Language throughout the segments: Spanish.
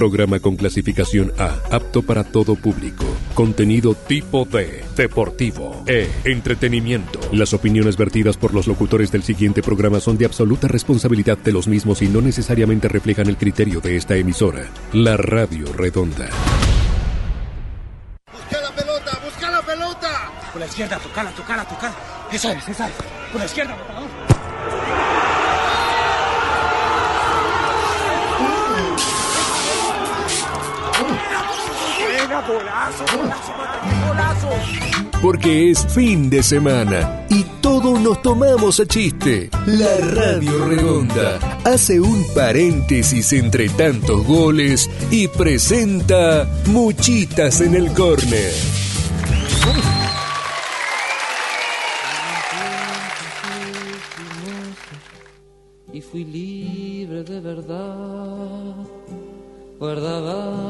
Programa con clasificación A, apto para todo público. Contenido tipo D, deportivo, E, entretenimiento. Las opiniones vertidas por los locutores del siguiente programa son de absoluta responsabilidad de los mismos y no necesariamente reflejan el criterio de esta emisora. La Radio Redonda. ¡Busca la pelota! ¡Busca la pelota! Por la izquierda, tocala, tocala, tocala. Esa es, esa es. Por la izquierda, botador. Golazo, golazo, golazo. Porque es fin de semana y todos nos tomamos a chiste. La Radio Redonda hace un paréntesis entre tantos goles y presenta Muchitas en el córner. y fui libre de verdad. Guardaba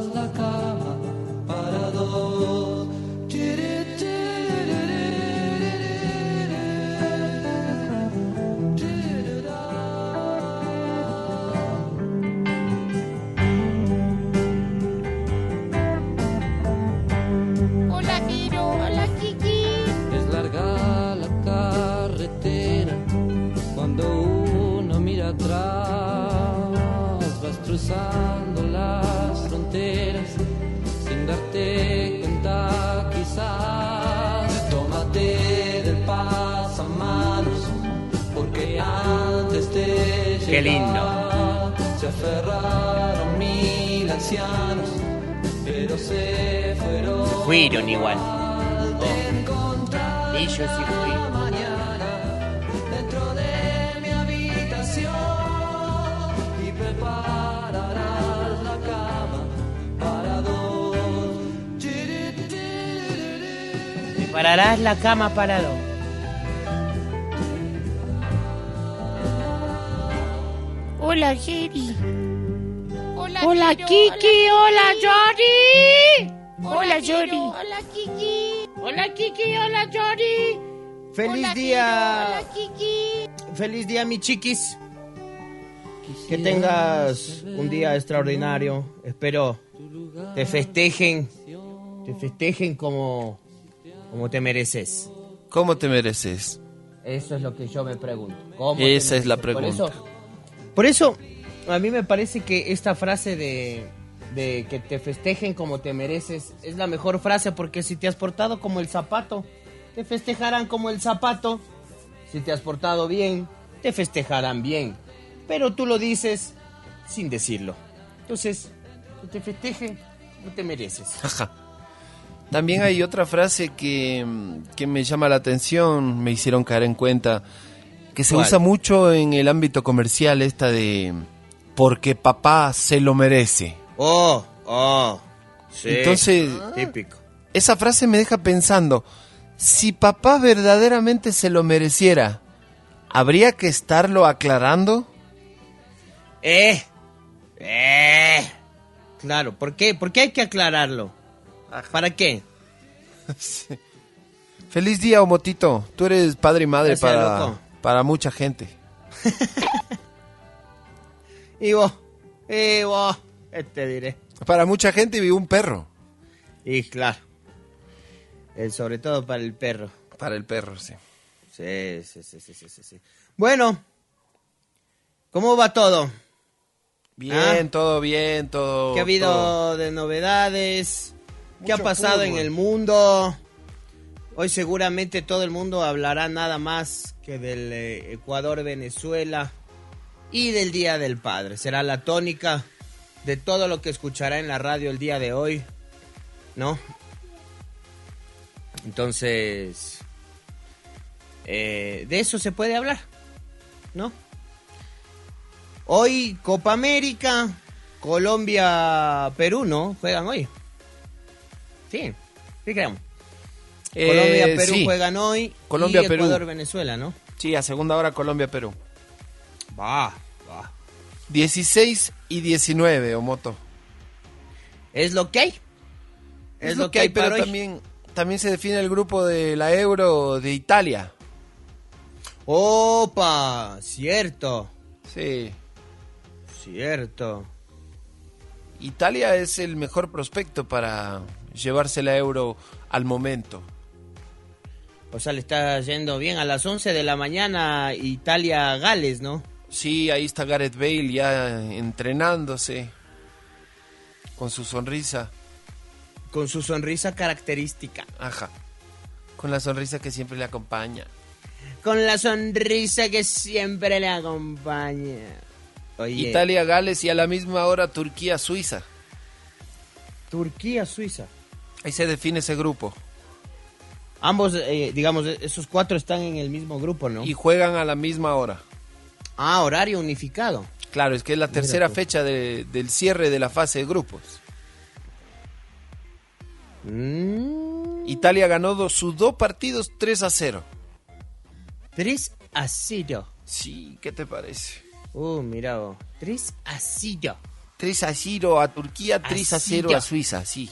cruzando las fronteras sin darte cuenta quizás. Tómate del pasamanos porque antes de Qué lindo. llegar se aferraron mil ancianos, pero se fueron. Fueron igual. Te encontraré Ellos sí mañana dentro de mi habitación y prepararás Prepararás la cama para dos. Hola, Jerry. Hola. Kiki, hola Yori. Hola. Yori. Hola, Kiki. Hola Kiki, hola Yori. Feliz Hola, día. Hola, Kiki. Feliz día, mi chiquis. Que tengas un día extraordinario. Espero te festejen. Te festejen como, como te mereces. ¿Cómo te mereces? Eso es lo que yo me pregunto. ¿Cómo Esa es la? Por pregunta. eso, por eso, a mí me parece que esta frase de, de que te festejen como te mereces es la mejor frase porque si te has portado como el zapato, te festejarán como el zapato. Si te has portado bien, te festejarán bien. Pero tú lo dices sin decirlo. Entonces, que te festejen como te mereces. Ajá. También hay otra frase que, que me llama la atención, me hicieron caer en cuenta, que se ¿Cuál? usa mucho en el ámbito comercial, esta de porque papá se lo merece. Oh, oh. Sí. Entonces, típico. esa frase me deja pensando, si papá verdaderamente se lo mereciera, ¿habría que estarlo aclarando? Eh, eh. Claro, ¿por qué? ¿Por qué hay que aclararlo? ¿Para qué? Feliz día, Omotito. Tú eres padre y madre Gracias, para, loco. para mucha gente. Y vos, y vos, ¿qué te diré? Para mucha gente vive un perro. Y claro, sobre todo para el perro. Para el perro, sí. Sí, sí, sí, sí, sí, sí, sí. Bueno, ¿cómo va todo? Bien, Ah. todo bien, todo. ¿Qué ha habido todo. de novedades? ¿Qué ha pasado en el mundo? Hoy seguramente todo el mundo hablará nada más que del eh, Ecuador-Venezuela y del Día del Padre. Será la tónica de todo lo que escuchará en la radio el día de hoy, ¿no? Entonces, eh, de eso se puede hablar, ¿no? Hoy Copa América, Colombia, Perú, ¿no? Juegan hoy. Sí, sí creemos. Eh, Colombia, Perú sí. juegan hoy. Colombia, y Perú. Ecuador, Venezuela, ¿no? Sí, a segunda hora Colombia-Perú. Va, va. 16 y 19, Omoto. Es lo que hay. Es, lo que hay, pero hoy. también, también se define el grupo de la Euro de Italia. Opa, cierto, Sí. cierto. Italia es el mejor prospecto para llevarse la Euro al momento. O sea, le está yendo bien a las 11 de la mañana Italia-Gales, ¿no? Sí, ahí está Gareth Bale ya entrenándose con su sonrisa. Con su sonrisa característica. Ajá. Con la sonrisa que siempre le acompaña. Con la sonrisa que siempre le acompaña. Oye, Italia-Gales y a la misma hora Turquía-Suiza. Turquía-Suiza. Ahí se define ese grupo. Ambos, eh, digamos, esos cuatro están en el mismo grupo, ¿no? Y juegan a la misma hora. Ah, horario unificado. Claro, es que es la tercera tú. fecha de- del cierre de la fase de grupos. Mm, Italia ganó dos- sus dos partidos 3 a 0. 3 a 0. Sí, ¿qué te parece? Uh, mira vos. 3 a 0. 3 a 0 a Turquía, 3 a 0 a. Suiza, sí.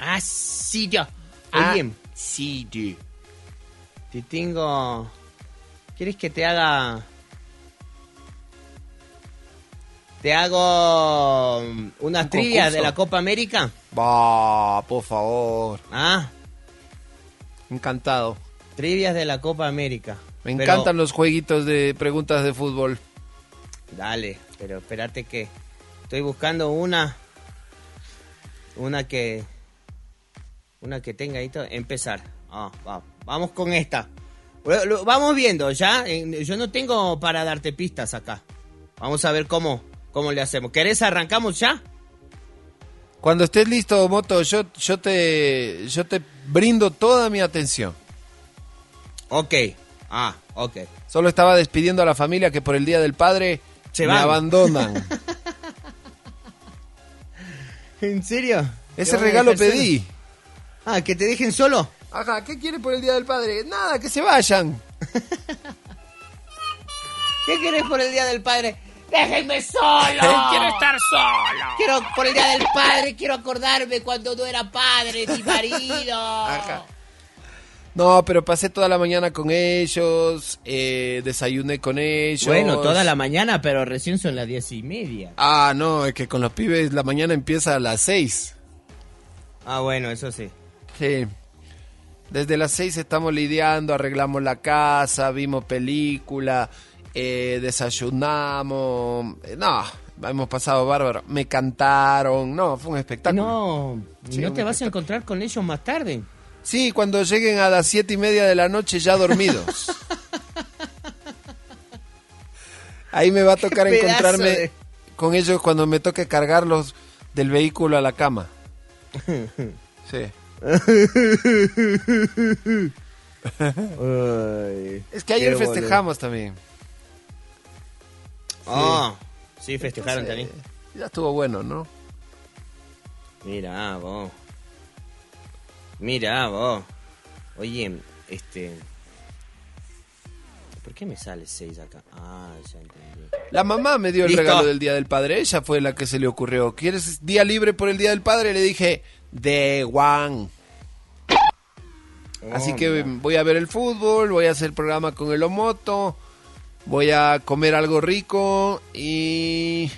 A 0. Ah, Oye, sí, sí. te tengo... ¿Quieres que te haga... Te hago mm, unas Un trivias de la Copa América? Va, por favor. Ah, Encantado. trivias de la Copa América. Me Pero- encantan los jueguitos de preguntas de fútbol. Dale, pero espérate que estoy buscando una una que una que tenga ahí todo. empezar. Ah, va, vamos con esta. Vamos viendo, ya. Yo no tengo para darte pistas acá. Vamos a ver cómo cómo le hacemos. ¿Querés arrancamos ya? Cuando estés listo, Moto, yo, yo, te, yo te brindo toda mi atención. Ok. Ah, ok. Solo estaba despidiendo a la familia que por el Día del Padre Se me van. abandonan. ¿En serio? Ese ¿Te van a regalo pedí. Ah, que te dejen solo. Ajá, ¿qué quiere por el Día del Padre? Nada, que se vayan. ¿Qué querés por el Día del Padre? ¡Déjenme solo! Quiero estar solo. Quiero, por el Día del Padre, quiero acordarme cuando no era padre, mi marido. Ajá. No, pero pasé toda la mañana con ellos, eh, desayuné con ellos. Bueno, toda la mañana, pero recién son las diez y media. Ah, no, es que con los pibes la mañana empieza a las seis. Ah, bueno, eso sí. Sí. Desde las seis estamos lidiando, arreglamos la casa, vimos película, eh, desayunamos. eh, no, hemos pasado bárbaro. Me cantaron, no, fue un espectáculo. No, ¿y Sí, no te vas a encontrar con ellos más tarde. Sí, cuando lleguen a las siete y media de la noche ya dormidos. Ahí me va a tocar encontrarme de- con ellos cuando me toque cargarlos del vehículo a la cama. Sí. Es que ayer boludo. festejamos también. Ah, sí, festejaron Entonces, también. Ya estuvo bueno, ¿no? Mira vos. Mira vos. Oye, este... ¿Por qué me sale 6 acá? Ah, ya entendí. La mamá me dio el regalo del Día del Padre. Ella fue la que se le ocurrió. ¿Quieres día libre por el Día del Padre? Le dije, de. Así Oh, que mira. voy a ver el fútbol, voy a hacer programa con el Omoto, voy a comer algo rico y...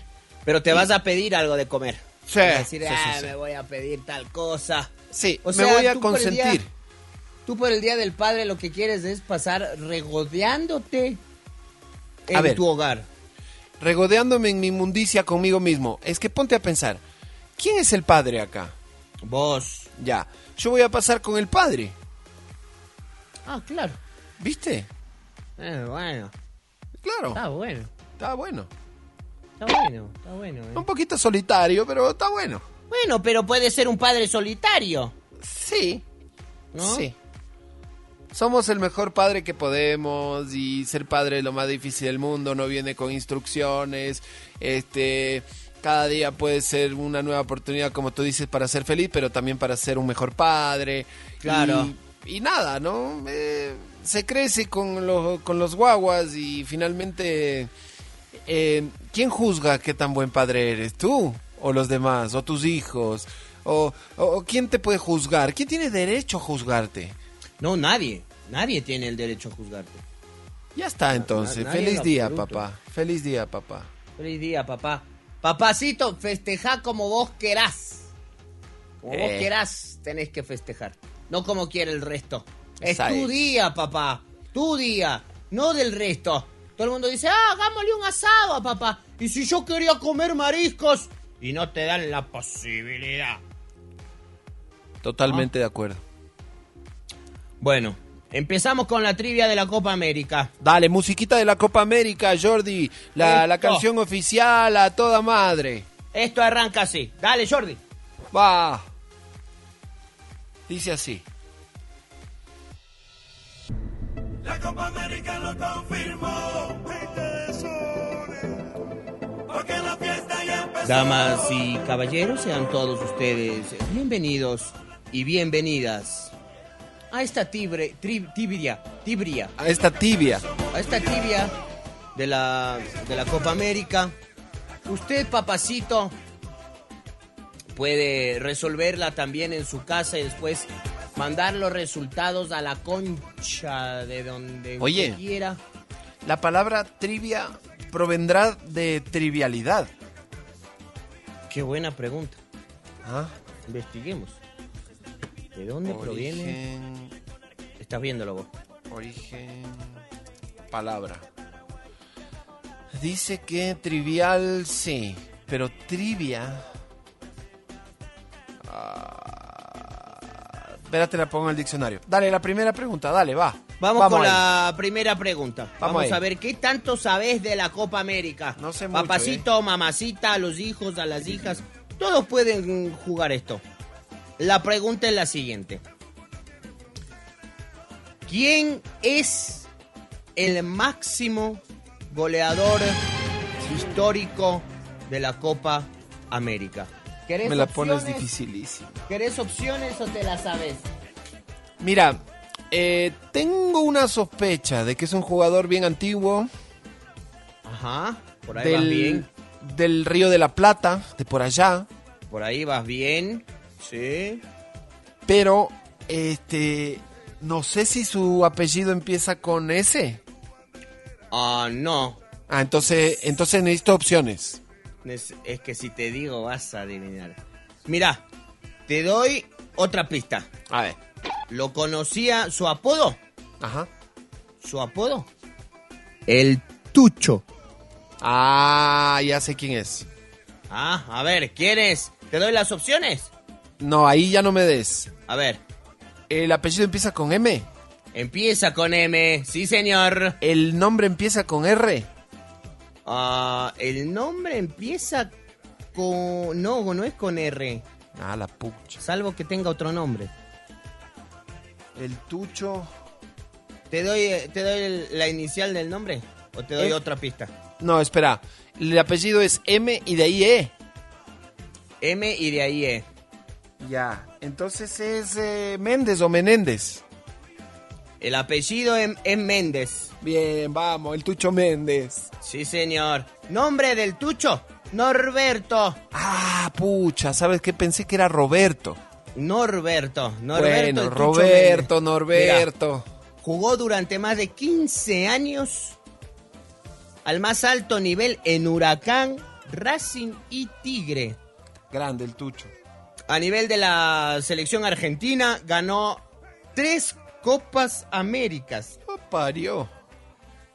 Pero te vas a pedir algo de comer. Sí, Vas a decir, sí, sí, "Ah, sí. me voy a pedir tal cosa. Sí, O me sea, voy a tú por el día- consentir. Tú por el Día del Padre lo que quieres es pasar regodeándote en A ver. tu hogar. Regodeándome en mi inmundicia conmigo mismo. Es que ponte a pensar, ¿quién es el padre acá? Vos. Ya, yo voy a pasar con el padre, Ah, claro. ¿viste? Eh, bueno. Claro, Está bueno. está bueno. Está bueno. Está bueno. eh. Un poquito solitario, pero está bueno. Bueno, pero puede ser un padre solitario. Sí, ¿No? sí. Somos el mejor padre que podemos y ser padre es lo más difícil del mundo, no viene con instrucciones, este Cada día puede ser una nueva oportunidad, como tú dices, para ser feliz, pero también para ser un mejor padre. Claro. Y, y nada, ¿no? Eh, se crece con los, con los guaguas y finalmente... eh, ¿Quién juzga qué tan buen padre eres? ¿Tú? ¿O los demás? ¿O tus hijos? ¿O, quién te puede juzgar? ¿Quién tiene derecho a juzgarte? No, nadie. Nadie tiene el derecho a juzgarte. Ya está entonces. Feliz día, papá. Feliz día, papá. Feliz día, papá. Papacito, festeja como vos querás. Como vos Eh. querás, tenés que festejar. No como quiere el resto. Es tu día, papá. Tu día. No del resto. Todo el mundo dice, ah, hagámosle un asado a papá. Y si yo quería comer mariscos. Y no te dan la posibilidad. Totalmente de acuerdo. Bueno, empezamos con la trivia de la Copa América. Dale, musiquita de la Copa América, Jordi. La, la canción oficial a toda madre. Esto arranca así. Dale, Jordi. Va. Dice así. La Copa América lo confirmó. Porque la fiesta ya empezó. Damas y caballeros, sean todos ustedes bienvenidos y bienvenidas a esta tibre, tri- tibria, tibria, A esta tibia. a esta tibia de la, de la Copa América. Usted, papacito, puede resolverla también en su casa y después mandar los resultados a la concha de donde Oye. quiera. La palabra trivia provendrá de trivialidad. Qué buena pregunta. ¿Ah? Investiguemos. ¿De dónde proviene? Origen. Estás viéndolo vos. Origen. Palabra. Dice que trivial sí, pero trivia. Ah, espérate, la pongo en el diccionario. Dale, la primera pregunta, dale, va. Vamos, con ahí. la primera pregunta. Vamos a ver qué tanto sabes de la Copa América. No sé mucho, ¿eh? Papacito, mamacita, a los hijos, a las hijas, todos pueden jugar esto. La pregunta es la siguiente. ¿Quién es el máximo goleador histórico de la Copa América? ¿Querés Me la pones dificilísima. ¿Querés opciones o te las sabes? Mira, eh, tengo una sospecha de que es un jugador bien antiguo. Ajá, por ahí vas bien. del Río de la Plata, de por allá. Por ahí vas bien. Sí. Pero, este, no sé si su apellido empieza con S. Ah, no. Ah, entonces, entonces necesito opciones. Es, es que si te digo vas a adivinar. Mira, te doy otra pista. A ver. Lo conocía, su apodo. Ajá. Su apodo. El Tucho. Ah, ya sé quién es. Ah, a ver, ¿quieres? ¿Te doy las opciones? No, ahí ya no me des. A ver, El apellido empieza con M. empieza con M. Sí, señor. El nombre empieza con R. Ah, el nombre empieza con... No, no es con R. Ah, la pucha. Salvo que tenga otro nombre. El Tucho. ¿Te doy, te doy el- la inicial del nombre? ¿O te doy Eh. otra pista? No, espera. El apellido es M y de ahí E. M y de ahí E. Ya. Entonces es eh, Méndez o Menéndez. El apellido es, es Méndez. Bien, vamos, el Tucho Méndez. Sí, señor. Nombre del tucho, Norberto. Ah, pucha, ¿sabes qué? Pensé que era Roberto. Norberto. Norberto bueno, el Tucho Roberto, Méndez. Norberto. Mira, jugó durante más de 15 años al más alto nivel en Huracán, Racing y Tigre. Grande el Tucho. A nivel de la selección argentina, ganó tres Copas Américas. Oh, parió.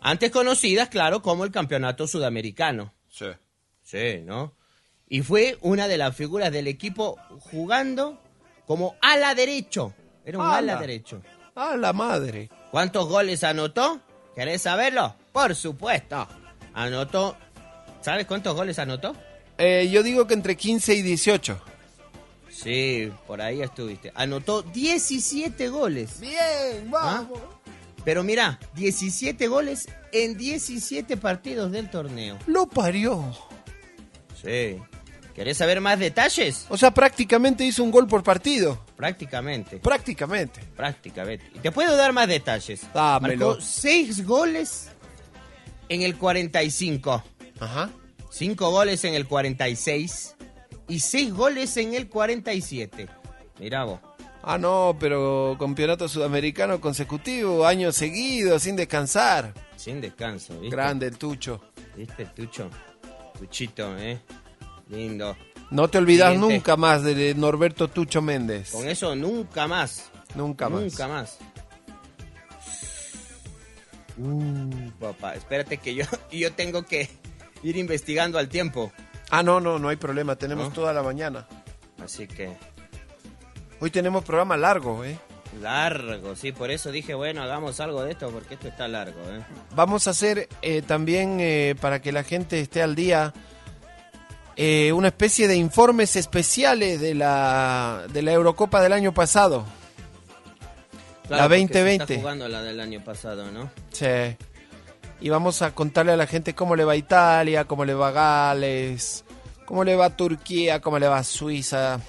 Antes conocidas, claro, como el Campeonato Sudamericano. Sí. Sí, ¿no? Y fue una de las figuras del equipo jugando como ala derecho. Era un ala, Ala. derecho. Ah, la madre. ¿Cuántos goles anotó? ¿Querés saberlo? Por supuesto. Anotó. ¿Sabes cuántos goles anotó? Eh, yo digo que entre 15 y 18. Sí, por ahí estuviste. Anotó 17 goles. Bien, vamos. Pero mira, 17 goles en 17 partidos del torneo. Lo parió. Sí. ¿Querés saber más detalles? O sea, prácticamente hizo un gol por partido. Prácticamente. Prácticamente. Prácticamente. Y te puedo dar más detalles. Dámelo. Marcó seis goles en el 45. Ajá. Cinco goles en el 46. Y seis goles en el 47. Mirá vos. Ah, no, pero campeonato sudamericano consecutivo, años seguidos, sin descansar. Sin descanso, ¿viste? Grande el Tucho. ¿Viste, Tucho? Tuchito, ¿eh? Lindo. No te olvidas Siguiente. nunca más de Norberto Tucho Méndez. Con eso nunca más. Nunca más. Nunca más. Uh, papá, espérate que yo, yo tengo que ir investigando al tiempo. Ah, no, no, no hay problema. Tenemos ¿No? toda la mañana. Así que Hoy tenemos programa largo, ¿eh? largo, sí, por eso dije, bueno, hagamos algo de esto porque esto está largo, ¿eh? Vamos a hacer eh, también, eh, para que la gente esté al día, eh, una especie de informes especiales de la, de la Eurocopa del año pasado. La porque se 2020. Está jugando la del año pasado, ¿no? Sí. Y vamos a contarle a la gente cómo le va a Italia, cómo le va a Gales, cómo le va a Turquía, cómo le va a Suiza.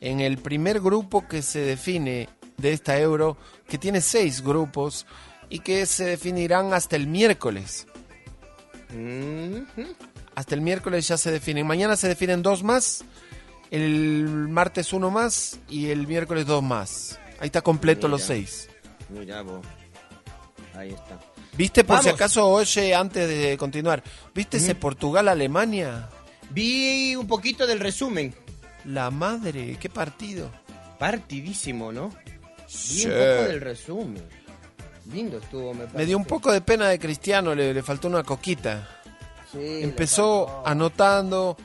En el primer grupo que se define de esta euro, que tiene seis grupos y que se definirán hasta el miércoles. Hasta el miércoles ya se definen. Mañana se definen dos más, el martes uno más y el miércoles dos más. Ahí está completo Mira. los seis. Mira vos. Ahí está. ¿Viste por si acaso, oye, antes de continuar, ¿viste ese Portugal-Alemania? Vi un poquito del resumen. La madre, qué partido. Partidísimo, ¿no? Vi Sí. un poco del resumen. Lindo estuvo, me Me dio un parece. poco de pena de Cristiano, le, le faltó una coquita. Sí, le Empezó faltó. anotando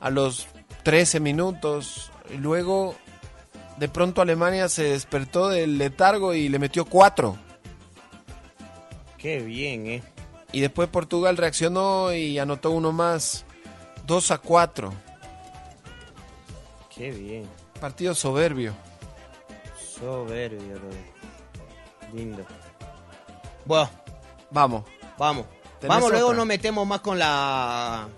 a los 13 minutos y luego de pronto Alemania se despertó del letargo y le metió cuatro. Qué bien, ¿eh? Y después Portugal reaccionó y anotó uno más, 2 a 4. Qué bien. Partido soberbio. Soberbio, bro. Lindo. Bueno, Vamos. vamos. ¿Tenés Vamos, luego nos metemos más con la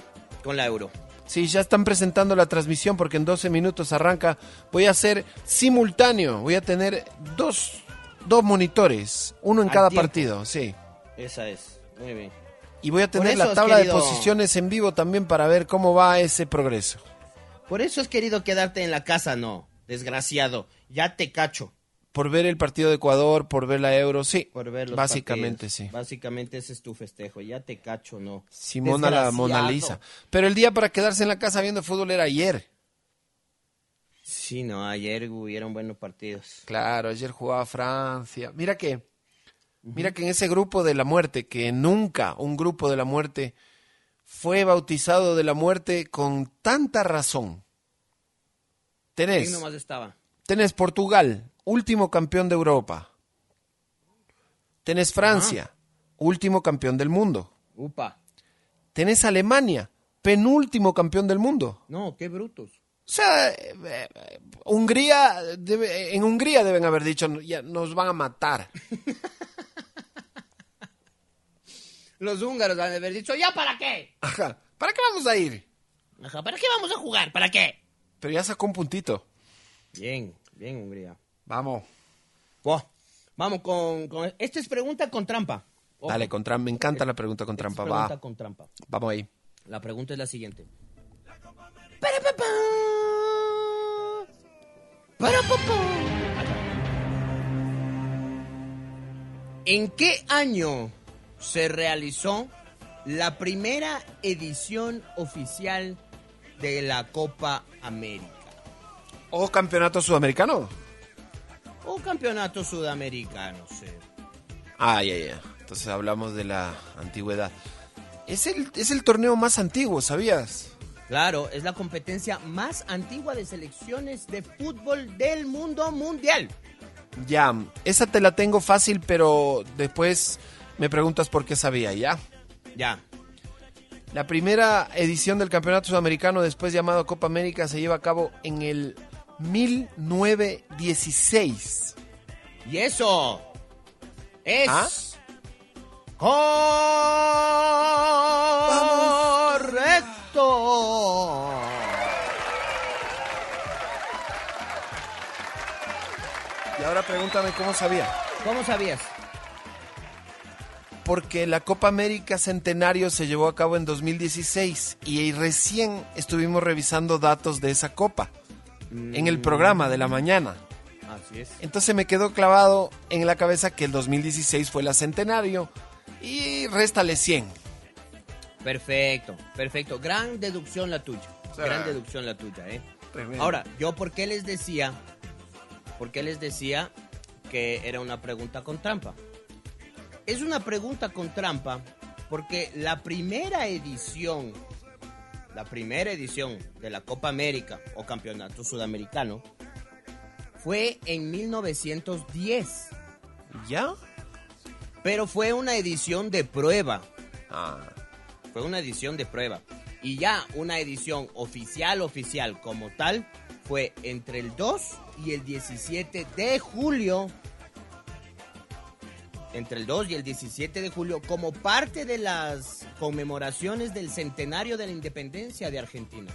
con la euro. Sí, ya están presentando la transmisión porque en 12 minutos arranca. Voy a hacer simultáneo. Voy a tener dos, dos monitores, uno en Al cada tiempo. partido, sí. Esa es. Muy bien. Y voy a tener eso la tabla querido- de posiciones en vivo también para ver cómo va ese progreso. Por eso has querido quedarte en la casa, no. Desgraciado. Ya te cacho. Por ver el partido de Ecuador, por ver la Euro, sí. Por ver los Básicamente, partidos. sí. Básicamente ese es tu festejo. Ya te cacho, no. Simona la. Mona Lisa. Pero el día para quedarse en la casa viendo fútbol era ayer. Sí, no. Ayer hubieron buenos partidos. Claro, ayer jugaba Francia. Mira que, mira que en ese grupo de la muerte, que nunca un grupo de la muerte fue bautizado de la muerte con tanta razón. ¿Quién Tenés, nomás estaba? tenés Portugal, último campeón de Europa. Tenés Francia, último campeón del mundo. Upa. Tenés Alemania, penúltimo campeón del mundo. No, qué brutos. O sea, eh, eh, Hungría, debe- en Hungría deben haber dicho, ya nos van a matar. Los húngaros han de haber dicho, ¿ya para qué? Ajá. ¿Para qué vamos a ir? Ajá, ¿para qué vamos a jugar? ¿Para qué? Pero ya sacó un puntito. Bien, bien, Hungría. Vamos. Buah, Vamos con, con- Esta es pregunta con trampa. Ojo, Dale, con trampa. Me encanta la pregunta con esta es trampa. pregunta Va. con trampa. Vamos ahí. La pregunta es la siguiente. Para papá. Para papá. ¿En qué año se realizó la primera edición oficial de la Copa América? ¿O campeonato sudamericano? O campeonato sudamericano, sí. Ah, ya, ya. Entonces hablamos de la antigüedad. Es el, es el torneo más antiguo, ¿sabías? Claro, es la competencia más antigua de selecciones de fútbol del mundo mundial. Ya, esa te la tengo fácil, pero después me preguntas por qué sabía, ¿ya? Ya. La primera edición del Campeonato Sudamericano, después llamado Copa América, se lleva a cabo en el 1916. Y eso es ¿Ah? correcto. Y ahora pregúntame cómo sabía. ¿Cómo sabías? Porque la Copa América Centenario se llevó a cabo en 2016 y recién estuvimos revisando datos de esa copa en el programa de la mañana. Así es. Entonces me quedó clavado en la cabeza que el 2016 fue la Centenario y réstale 100. Perfecto, perfecto. Gran deducción la tuya. Gran deducción la tuya, ¿eh? Tremendo. Ahora, yo por qué les decía, por qué les decía que era una pregunta con trampa. Es una pregunta con trampa porque la primera edición, la primera edición de la Copa América o Campeonato Sudamericano fue en 1910, ¿Ya? pero fue una edición de prueba. Ah, Fue una edición de prueba. Y ya una edición oficial, oficial como tal, fue entre el 2 y el 17 de julio. Entre el 2 y el 17 de julio, como parte de las conmemoraciones del centenario de la independencia de Argentina.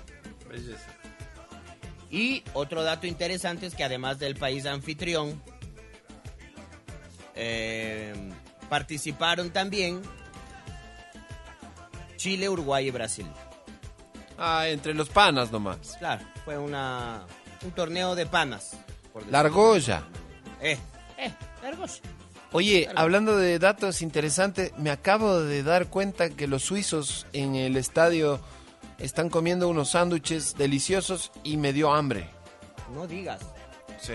Y otro dato interesante es que además del país anfitrión, eh, participaron también Chile, Uruguay y Brasil. Ah, entre los panas nomás. Claro, fue una, un torneo de panas. por. La argolla. Eh, Eh, largos. Oye, hablando de datos interesantes, me acabo de dar cuenta que los suizos en el estadio están comiendo unos sándwiches deliciosos y me dio hambre. no digas. Sí.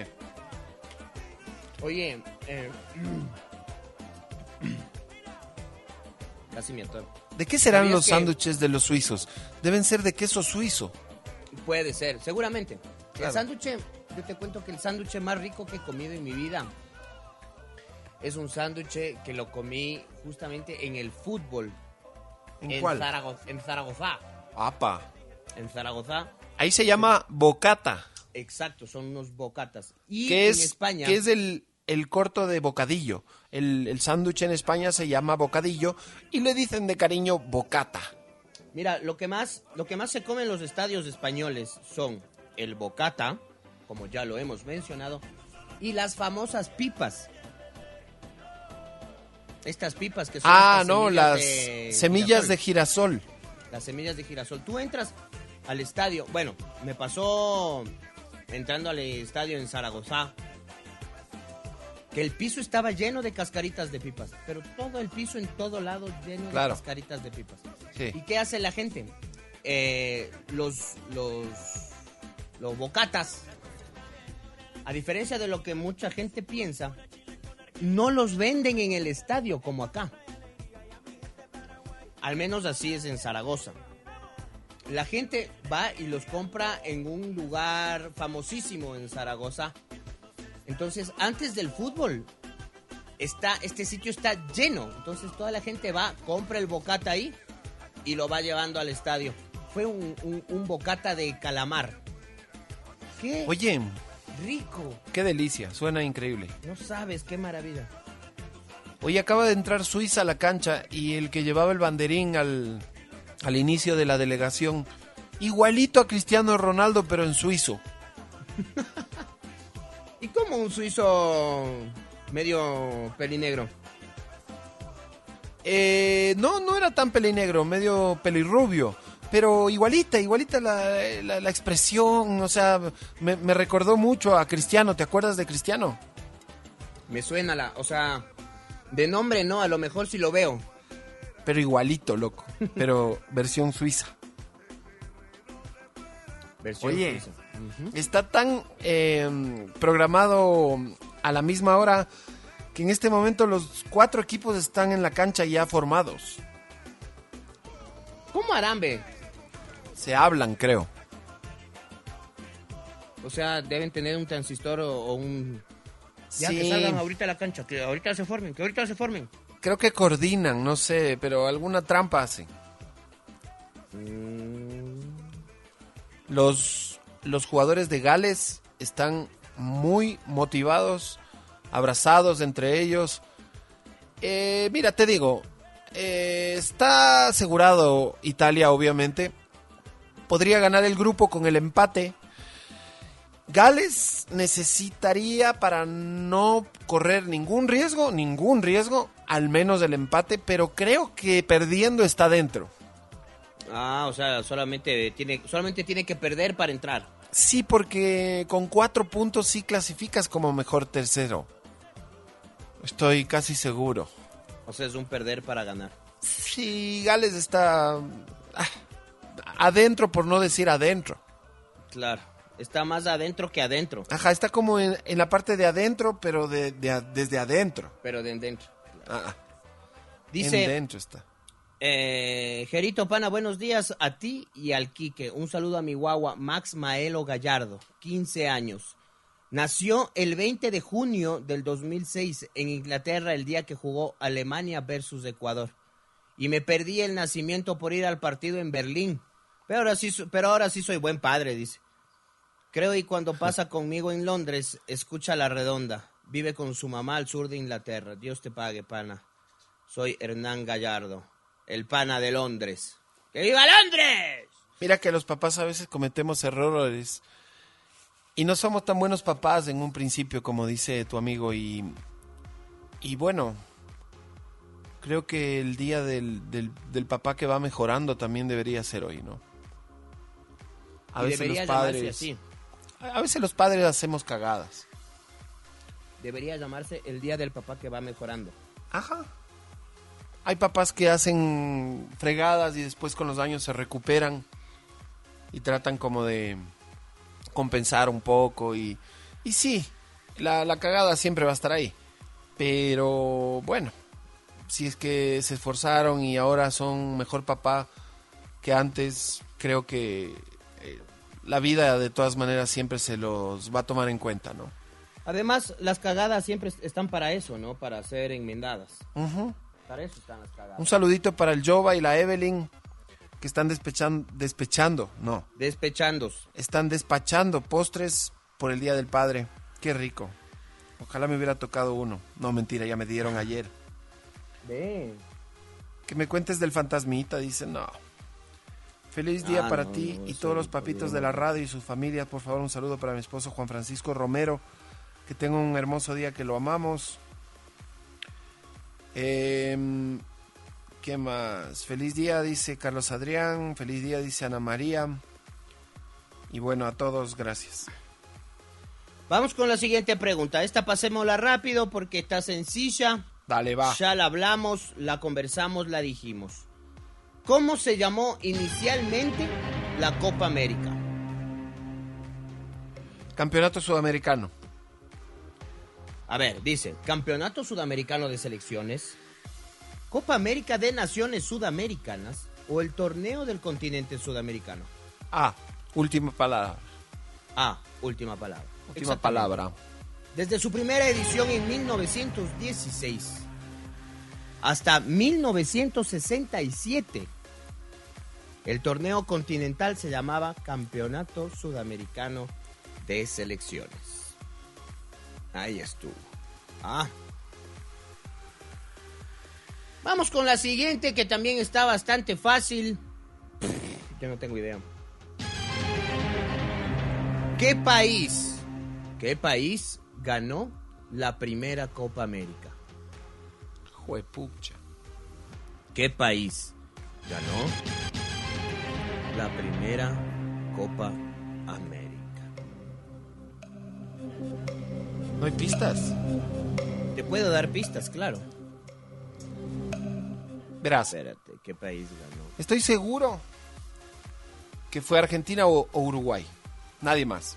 Oye, eh, casi me atoro. ¿De qué serán ¿Sabías los que- sándwiches de los suizos? Deben ser de queso suizo. Puede ser, seguramente. Claro. El sándwich, yo te cuento que el sándwich más rico que he comido en mi vida es un sándwich que lo comí justamente en el fútbol. ¿En cuál? Zaragoza, en Zaragoza. Apa. En Zaragoza, Ahí se llama bocata, exacto, son unos bocatas. Y que en es, España, que es el, el corto de bocadillo. El, el sándwich en España se llama bocadillo y le dicen de cariño bocata. Mira, lo que más, lo que más se come en los estadios españoles son el bocata, como ya lo hemos mencionado, y las famosas pipas. Estas pipas que son Ah, no, semillas las de semillas de girasol. las semillas de girasol. Tú entras al estadio, bueno, me pasó entrando al estadio en Zaragoza, que el piso estaba lleno de cascaritas de pipas, pero todo el piso en todo lado lleno Claro. de cascaritas de pipas. Sí. ¿Y qué hace la gente? Eh, los, los, los bocatas, a diferencia de lo que mucha gente piensa, no los venden en el estadio como acá. Al menos así es en Zaragoza. La gente va y los compra en un lugar famosísimo en Zaragoza. Entonces, antes del fútbol, está, este sitio está lleno. Entonces, toda la gente va, compra el bocata ahí y lo va llevando al estadio. Fue un, un- bocata de calamar. ¡Qué Oye, rico! qué delicia, suena increíble. No sabes, qué maravilla. Hoy acaba de entrar Suiza a la cancha y el que llevaba el banderín al, al inicio de la delegación, igualito a Cristiano Ronaldo, pero en suizo. ¿Y como un suizo medio pelinegro? Eh, no, no era tan pelinegro, medio pelirrubio, pero igualita, igualita la, la- la expresión, o sea, me, me recordó mucho a Cristiano, ¿te acuerdas de Cristiano? Me suena la, o sea, de nombre no, a lo mejor si lo veo. Pero igualito, loco, pero versión suiza. Versión Oye. suiza. Está tan eh, programado a la misma hora que en este momento los cuatro equipos están en la cancha ya formados. ¿Cómo Arambe? Se hablan, creo. O sea, deben tener un transistor o, o un... Ya Sí. que salgan ahorita a la cancha, que ahorita se formen, que ahorita se formen. Creo que coordinan, no sé, pero alguna trampa hacen. Los, los jugadores de Gales están muy motivados, abrazados entre ellos. Eh, mira, te digo, eh, está asegurado Italia, obviamente. Podría ganar el grupo con el empate. Gales necesitaría para no correr ningún riesgo, ningún riesgo, al menos el empate, pero creo que perdiendo está dentro. Ah, o sea, solamente tiene, solamente tiene que perder para entrar. Sí, porque con cuatro puntos sí clasificas como mejor tercero. Estoy casi seguro. O sea, es un perder para ganar. Sí, Gales está ah, adentro, por no decir adentro. Claro. Está más adentro que adentro. Ajá, está como en, en la parte de adentro, pero de, desde adentro. Pero de dentro. Ah, ah, Dice, en dentro está. eh, Gerito Pana, buenos días a ti y al Quique. Un saludo a mi guagua Max Maelo Gallardo, 15 años. Nació el 20 de junio del 2006 en Inglaterra el día que jugó Alemania versus Ecuador. Y me perdí el nacimiento por ir al partido en Berlín. Pero ahora sí, pero ahora sí soy buen padre, dice. Creo y cuando pasa conmigo en Londres, escucha la redonda. Vive con su mamá al sur de Inglaterra. Dios te pague, pana. Soy Hernán Gallardo, el pana de Londres. ¡Que viva Londres! Mira que los papás a veces cometemos errores y no somos tan buenos papás en un principio como dice tu amigo y, y bueno, creo que el día del, del, del papá que va mejorando también debería ser hoy, ¿no? A Y veces los padres, así. a veces los padres hacemos cagadas. Debería llamarse el día del papá que va mejorando. Ajá. Hay papás que hacen fregadas y después con los años se recuperan y tratan como de compensar un poco y, y sí, la, la cagada siempre va a estar ahí. Pero bueno, si es que se esforzaron y ahora son mejor papá que antes, creo que la vida de todas maneras siempre se los va a tomar en cuenta, ¿no? Además, las cagadas siempre están para eso, ¿no? Para ser enmendadas. Para eso están las cagadas. Un saludito para el Jova y la Evelyn que están despechan- despechando, no, Despechandos. están despachando postres por el Día del Padre. Qué rico. Ojalá me hubiera tocado uno. No, mentira, ya me dieron ayer. Ven. Que me cuentes del fantasmita, dice, no. Feliz día Ah, para no, ti no, y todos los papitos de la radio y sus familias. Por favor, un saludo para mi esposo Juan Francisco Romero. Que tenga un hermoso día, que lo amamos. Em, ¿Qué más? Feliz día, dice Carlos Adrián. Feliz día, dice Ana María. Y bueno, a todos, gracias. Vamos con la siguiente pregunta. Esta pasémosla rápido porque está sencilla. Dale, va. Ya la hablamos, la conversamos, la dijimos. ¿Cómo se llamó inicialmente la Copa América? Campeonato Sudamericano. A ver, dice, Campeonato Sudamericano de Selecciones, Copa América de Naciones Sudamericanas o el Torneo del Continente Sudamericano. Ah, última palabra. Ah, última palabra. Última palabra. Desde su primera edición en 1916 hasta 1967, el torneo continental se llamaba Campeonato Sudamericano de Selecciones. Ahí estuvo. Ah. Vamos con la siguiente que también está bastante fácil. Yo no tengo idea. ¿Qué país? ¿Qué país ganó la primera Copa América? Juepucha. ¿Qué país ganó la primera Copa América? No hay pistas. Te puedo dar pistas, claro. Verás, Espérate, ¿qué país ganó? estoy seguro que fue Argentina o, o Uruguay. Nadie más.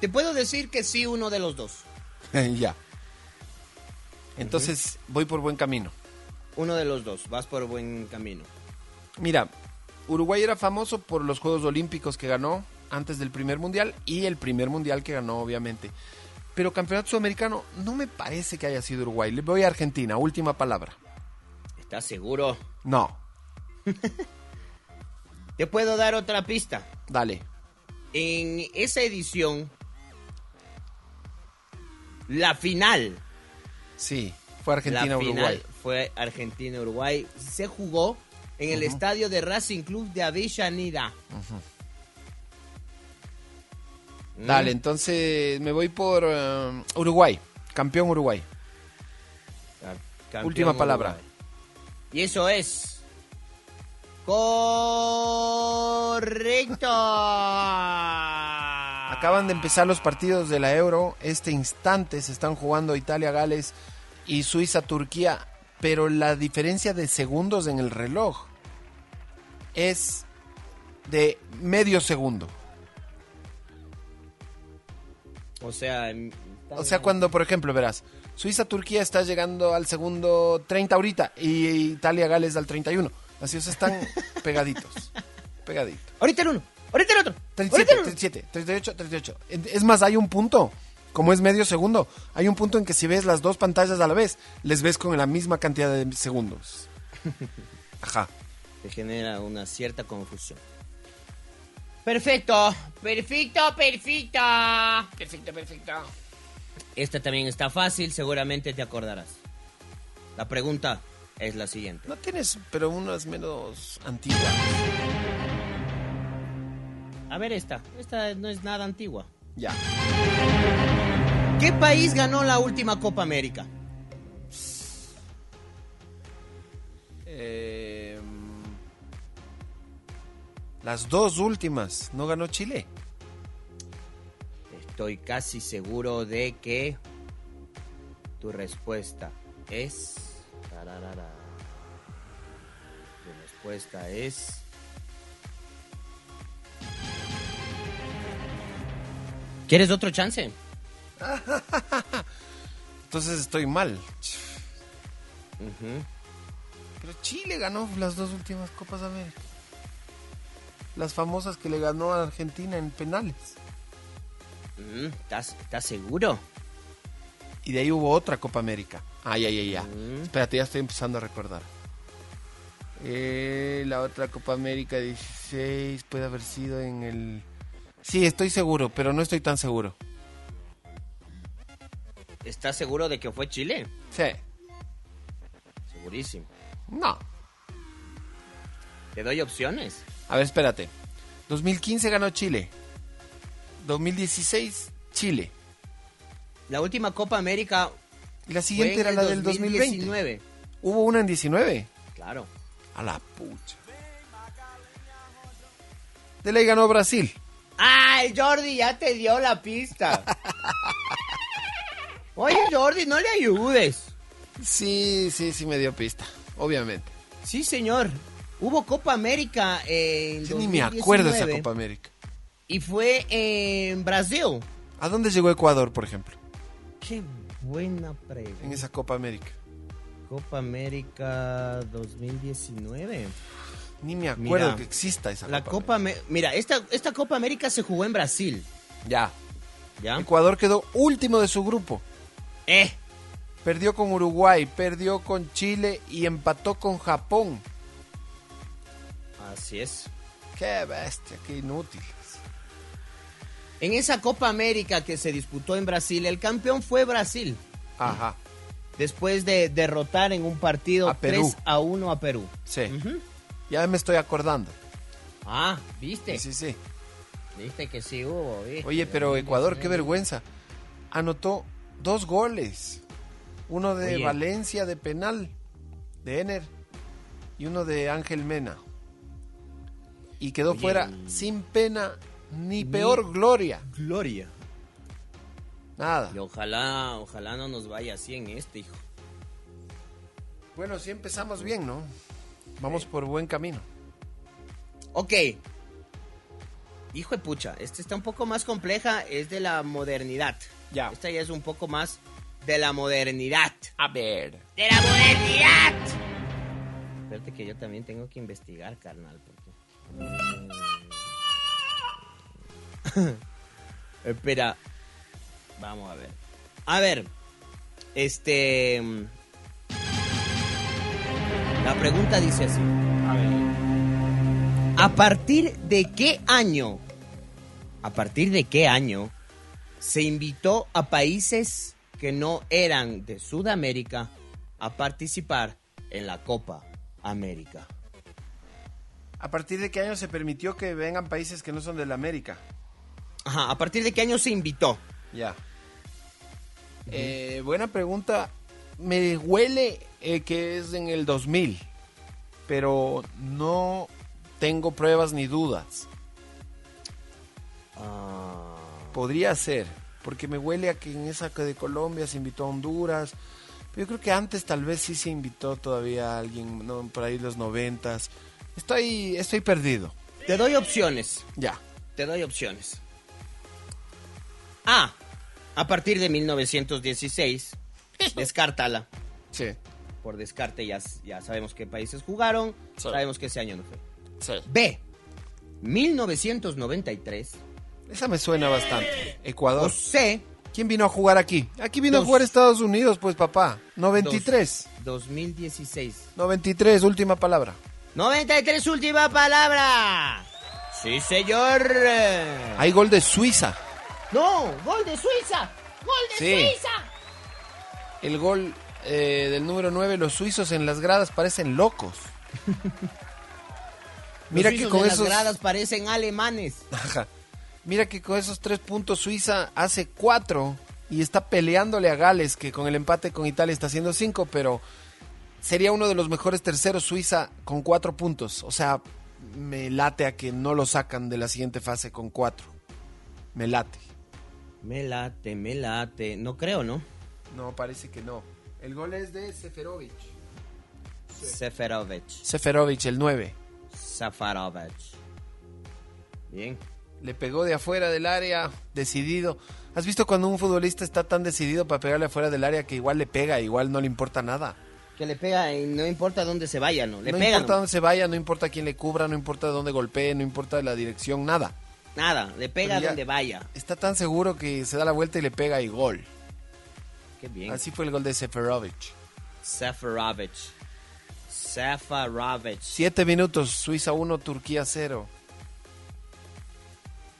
Te puedo decir que sí, uno de los dos. ya. Entonces voy por buen camino. Uno de los dos, vas por buen camino. Mira, Uruguay era famoso por los Juegos Olímpicos que ganó antes del primer mundial y el primer mundial que ganó, obviamente. Pero campeonato sudamericano no me parece que haya sido Uruguay. Le voy a Argentina, última palabra. ¿Estás seguro? No, Te puedo dar otra pista. dale. En esa edición, la final Sí, fue Argentina-Uruguay. Fue Argentina-Uruguay. Se jugó en el estadio de Racing Club de Avellaneda. Mm. Dale, entonces me voy por eh, Uruguay. Campeón Uruguay. Campeón Última palabra. Y eso es. Correcto. Acaban de empezar los partidos de la Euro. Este instante se están jugando Italia, Gales y Suiza, Turquía. Pero la diferencia de segundos en el reloj es de medio segundo. O sea, O sea, cuando, por ejemplo, verás, Suiza-Turquía está llegando al segundo 30 ahorita y Italia-Gales al 31. Así, o sea, están pegaditos. Pegaditos. Ahorita el uno, ahorita el otro. 37, ahorita el uno. 37, 38, 38. Es más, hay un punto, como es medio segundo, hay un punto en que si ves las dos pantallas a la vez, les ves con la misma cantidad de segundos. Ajá. Te genera una cierta confusión. Perfecto. Perfecto, perfecto. Perfecto, perfecto. Esta también está fácil, seguramente te acordarás. La pregunta es la siguiente. No tienes, pero unas menos antiguas. A ver esta. Esta no es nada antigua. Ya. ¿Qué país ganó la última Copa América? Eh, las dos últimas, ¿no ganó Chile? Estoy casi seguro de que tu respuesta es... tararara. Tu respuesta es... ¿Quieres otro chance? Entonces estoy mal. Pero Chile ganó las dos últimas Copas América. Las famosas que le ganó a Argentina en penales. Mm, ¿Estás, ¿Estás seguro? Y de ahí hubo otra Copa América. Ay, ay, ay, ya. Mm. Espérate, ya estoy empezando a recordar. Eh, la otra Copa América 16 puede haber sido en el... Sí, estoy seguro, pero no estoy tan seguro. ¿Estás seguro de que fue Chile? Sí. Segurísimo. No. Te doy opciones. A ver, espérate. 2015 ganó Chile. 2016, Chile. La última Copa América Y la siguiente en era la del 2020. 2019. Hubo una en 19. Claro. A la pucha. De ley ganó Brasil. ¡Ay, Jordi, ya te dio la pista! Oye, Jordi, no le ayudes. Sí, sí, sí me dio pista. Obviamente. Sí, señor. Hubo Copa América en Yo ni me acuerdo esa 2019, Copa América. Y fue en Brasil. ¿A dónde llegó Ecuador, por ejemplo? Qué buena pregunta. En esa Copa América. Copa América 2019. Ni me acuerdo Mira, que exista esa La Copa. Copa Ame- Mira, esta, esta Copa América se jugó en Brasil. América. Ya. ¿Ya? Ecuador quedó último de su grupo. Eh. Perdió con Uruguay, perdió con Chile y empató con Japón. Así es. Qué bestia, qué inútil. En esa Copa América que se disputó en Brasil, el campeón fue Brasil. Ajá. Después de derrotar en un partido A Perú. 3 a 1 a Perú. Sí. Ya me estoy acordando. Ah, ¿viste? Sí, sí, sí. Viste que sí hubo, ¿viste? Oye, pero Ecuador, qué vergüenza. Anotó dos goles. Uno de Oye. Valencia de penal, de Ener, y uno de Ángel Mena. Y quedó Oye, fuera sin pena ni Ni- peor gloria. Gloria. Nada. Y ojalá, ojalá no nos vaya así en este, hijo. Bueno, sí empezamos bien, ¿no? Vamos por buen camino. Ok. Hijo de pucha, esta está un poco más compleja, es de la modernidad. Ya. Esta ya es un poco más de la modernidad. A ver. ¡De la modernidad! Espérate que yo también tengo que investigar, carnal. Porque... Espera. Vamos a ver. A ver. Este... La pregunta dice así. A ver. ¿A partir de qué año? ¿A partir de qué año se invitó a países que no eran de Sudamérica a participar en la Copa América? ¿A partir de qué año se permitió que vengan países que no son de la América? Ajá, ¿a partir de qué año se invitó? Ya. Eh, buena pregunta. Me huele eh, que es en el 2000, pero no tengo pruebas ni dudas. Ah, Podría ser, porque me huele a que en esa de Colombia se invitó a Honduras. Pero yo creo que antes tal vez sí se invitó todavía a alguien, ¿no? por ahí los noventas. Estoy, estoy perdido. Te doy opciones. Ya. Te doy opciones. A. A partir de 1916. Descártala. Sí. Por descarte ya, ya sabemos qué países jugaron. Sí. Sabemos que ese año no fue. sí. B. 1993. Esa me suena bastante. Ecuador. C. ¿Quién vino a jugar aquí? Aquí vino Dos. a jugar Estados Unidos, pues papá. 93. 2016. 93, última palabra. 93, última palabra. Sí, señor. Hay gol de Suiza. No, gol de Suiza. ¡Gol de Sí. Suiza! El gol eh, del número 9, los suizos en las gradas parecen locos. Mira Los que con en esos las gradas parecen alemanes. Ajá. Mira que con esos tres puntos Suiza hace cuatro y está peleándole a Gales, que con el empate con Italia está haciendo cinco, pero sería uno de los mejores terceros Suiza con cuatro puntos. O sea, me late a que no lo sacan de la siguiente fase con cuatro. Me late. Me late, me late. No creo, ¿no? No, parece que no. El gol es de Seferovic. Seferovic. Seferovic, el 9. Safarovic. Bien. Le pegó de afuera del área, decidido. ¿Has visto cuando un futbolista está tan decidido para pegarle afuera del área que igual le pega, igual no le importa nada? Que le pega y no importa dónde se vaya, ¿no? Le no importa dónde se vaya, no importa quién le cubra, no importa dónde golpee, no importa la dirección, nada. Nada, le pega donde vaya. Está tan seguro que se da la vuelta y le pega y gol. Qué bien. Así fue el gol de Seferovic. Safarovic. Safarovic. Siete minutos, Suiza 1, Turquía 0.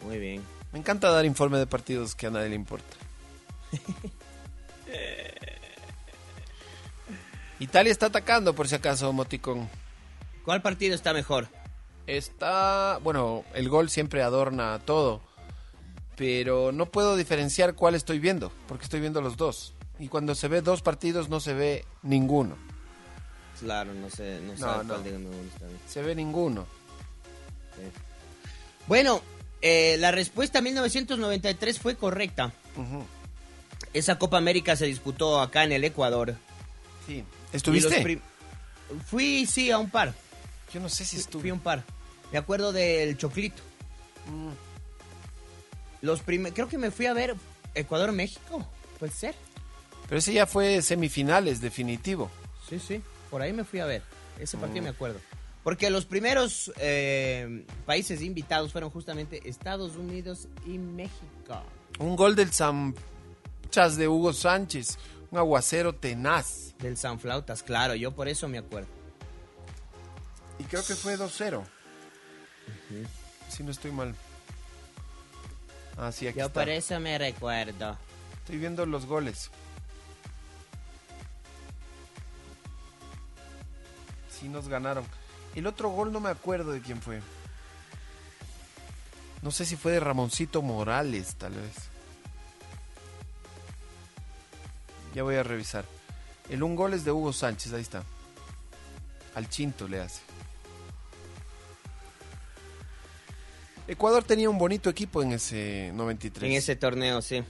Muy bien. Me encanta dar informe de partidos que a nadie le importa. Italia está atacando, por si acaso, Moticón. ¿Cuál partido está mejor? Está, bueno, el gol siempre adorna todo, pero no puedo diferenciar cuál estoy viendo, porque estoy viendo los dos. Y cuando se ve dos partidos no se ve ninguno. Claro, no sé, no, No, no. cuál de está bien. Se ve ninguno. Bueno, eh, la respuesta a 1993 fue correcta. Esa Copa América se disputó acá en el Ecuador. Sí. ¿Estuviste? Fui, sí, a un par. Yo no sé si estuve. fui a un par. Me acuerdo del Choclito. Mm. Los Creo que me fui a ver Ecuador-México. Puede ser. Pero ese ya fue semifinales, definitivo. Sí, sí. Por ahí me fui a ver. Ese partido Mm. me acuerdo. Porque los primeros eh, países invitados fueron justamente Estados Unidos y México. Un gol del Sanchas de Hugo Sánchez. Un aguacero tenaz. Del Sanflautas, claro. Yo por eso me acuerdo. Y creo que fue 2-0. Si no estoy mal. Ah, sí, aquí Yo está. por eso me recuerdo. Estoy viendo los goles. Sí nos ganaron. El otro gol no me acuerdo de quién fue. No sé si fue de Ramoncito Morales, tal vez. Ya voy a revisar. El un gol es de Hugo Sánchez, ahí está. Al Chinto le hace. Ecuador tenía un bonito equipo en ese 93 En ese torneo, sí.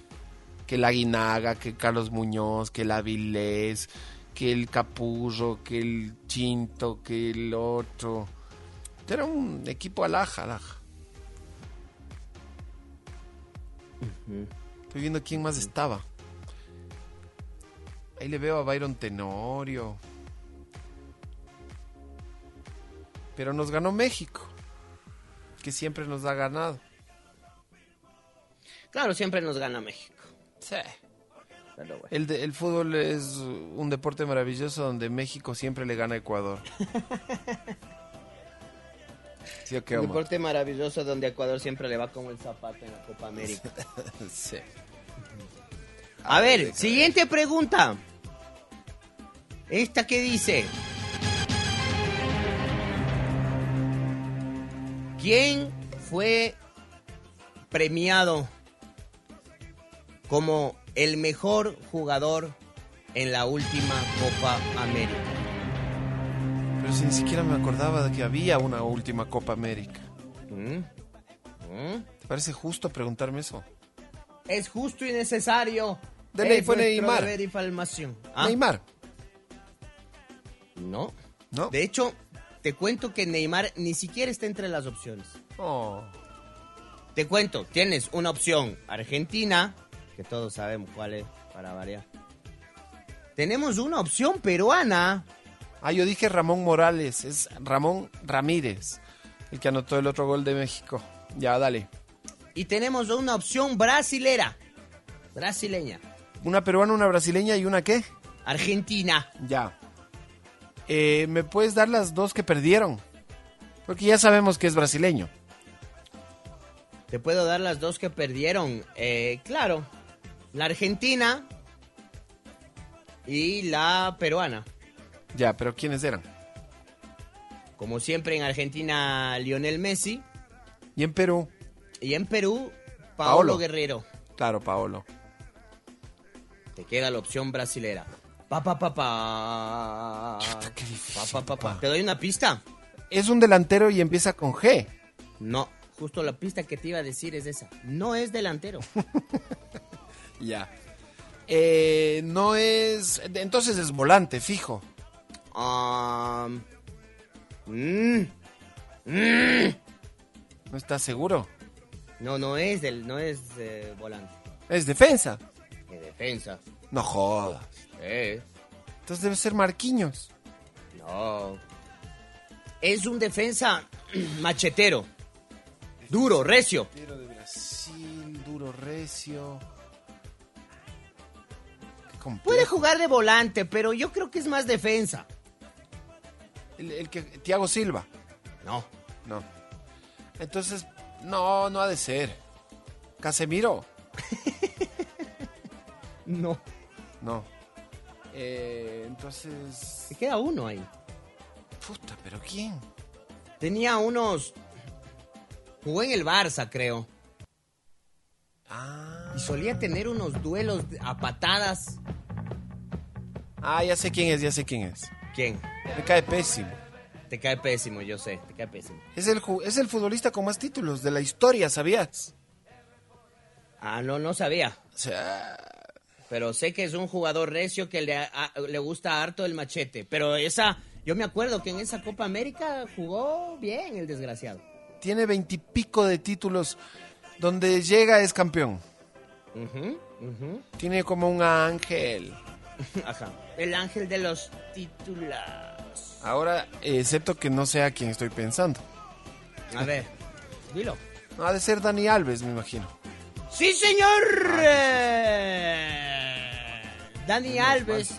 que el Aguinaga, que Carlos Muñoz, que el Avilés, que el Capurro, que el Chinto, que el otro. Era un equipo alaja, alaja. Estoy viendo quién más estaba. Ahí le veo a Byron Tenorio. Pero nos ganó México, que siempre nos ha ganado. Claro, siempre nos gana México. Sí. Pero bueno. El, de- el fútbol es un deporte maravilloso donde México siempre le gana a Ecuador. ¿Sí o qué, Un deporte maravilloso donde Ecuador siempre le va como el zapato en la Copa América. Sí. A ver, siguiente pregunta. Esta que dice. ¿Quién fue premiado como el mejor jugador en la última Copa América? Pero si ni siquiera me acordaba de que había una última Copa América. ¿Mm? ¿Mm? ¿Te parece justo preguntarme eso? Es justo y necesario. De ley fue Neymar. ¿Ah? Neymar. No. ¿No? De hecho, te cuento que Neymar ni siquiera está entre las opciones. Oh. Te cuento, tienes una opción Argentina, que todos sabemos cuál es, para variar. Tenemos una opción peruana. Ah, yo dije Ramón Morales. Es Ramón Ramírez. El que anotó el otro gol de México. Ya, dale. Y tenemos una opción brasilera. Brasileña. Una peruana, una brasileña y una qué? Argentina. Ya. Eh, ¿Me puedes dar las dos que perdieron? Porque ya sabemos que es brasileño. Te puedo dar las dos que perdieron. Eh, claro. La argentina y la peruana. Ya, pero ¿quiénes eran? Como siempre en Argentina, Lionel Messi. Y en Perú, Y en Perú, Paolo, Paolo. Guerrero. claro, Paolo. Te queda la opción brasilera. Pa, pa, pa, pa. qué difícil, Pa, pa, pa, pa. papá. ¿Te doy una pista? Es un delantero y empieza con G. No, justo la pista que te iba a decir es esa. No es delantero. Ya. Eh, no es... Entonces es volante, fijo. Um, mm, ¿No estás seguro? no, no es del, no es eh, volante. Es defensa. De defensa. No jodas. Eh, Entonces debe ser Marquinhos. no. Es un defensa machetero. Duro, recio. Delantero de Brasil, duro recio. Complejo. Puede jugar de volante, pero yo creo que es más defensa. El, el que Thiago Silva. No. No. Entonces, no, no ha de ser. Casemiro. No. No. Eh, entonces. Se queda uno ahí. Puta, pero ¿quién? Tenía unos. Jugó en el Barça, creo. Ah. Y solía tener unos duelos a patadas. Ah, ya sé quién es, ya sé quién es. ¿Quién? Me cae pésimo. Te cae pésimo, yo sé, te cae pésimo. Es el, ju- es el futbolista con más títulos de la historia, ¿sabías? Ah, no, no sabía. O sea, Pero sé que es un jugador recio que le, a- le gusta harto el machete. Pero esa, yo me acuerdo que en esa Copa América jugó bien el desgraciado. tiene veintipico de títulos. Donde llega es campeón. Tiene como un ángel. Ajá. El ángel de los titulares. Ahora, excepto que no sé a quién estoy pensando. A ver, dilo. No, ha de ser Dani Alves, me imagino. ¡Sí, señor! Eh, Dani Alves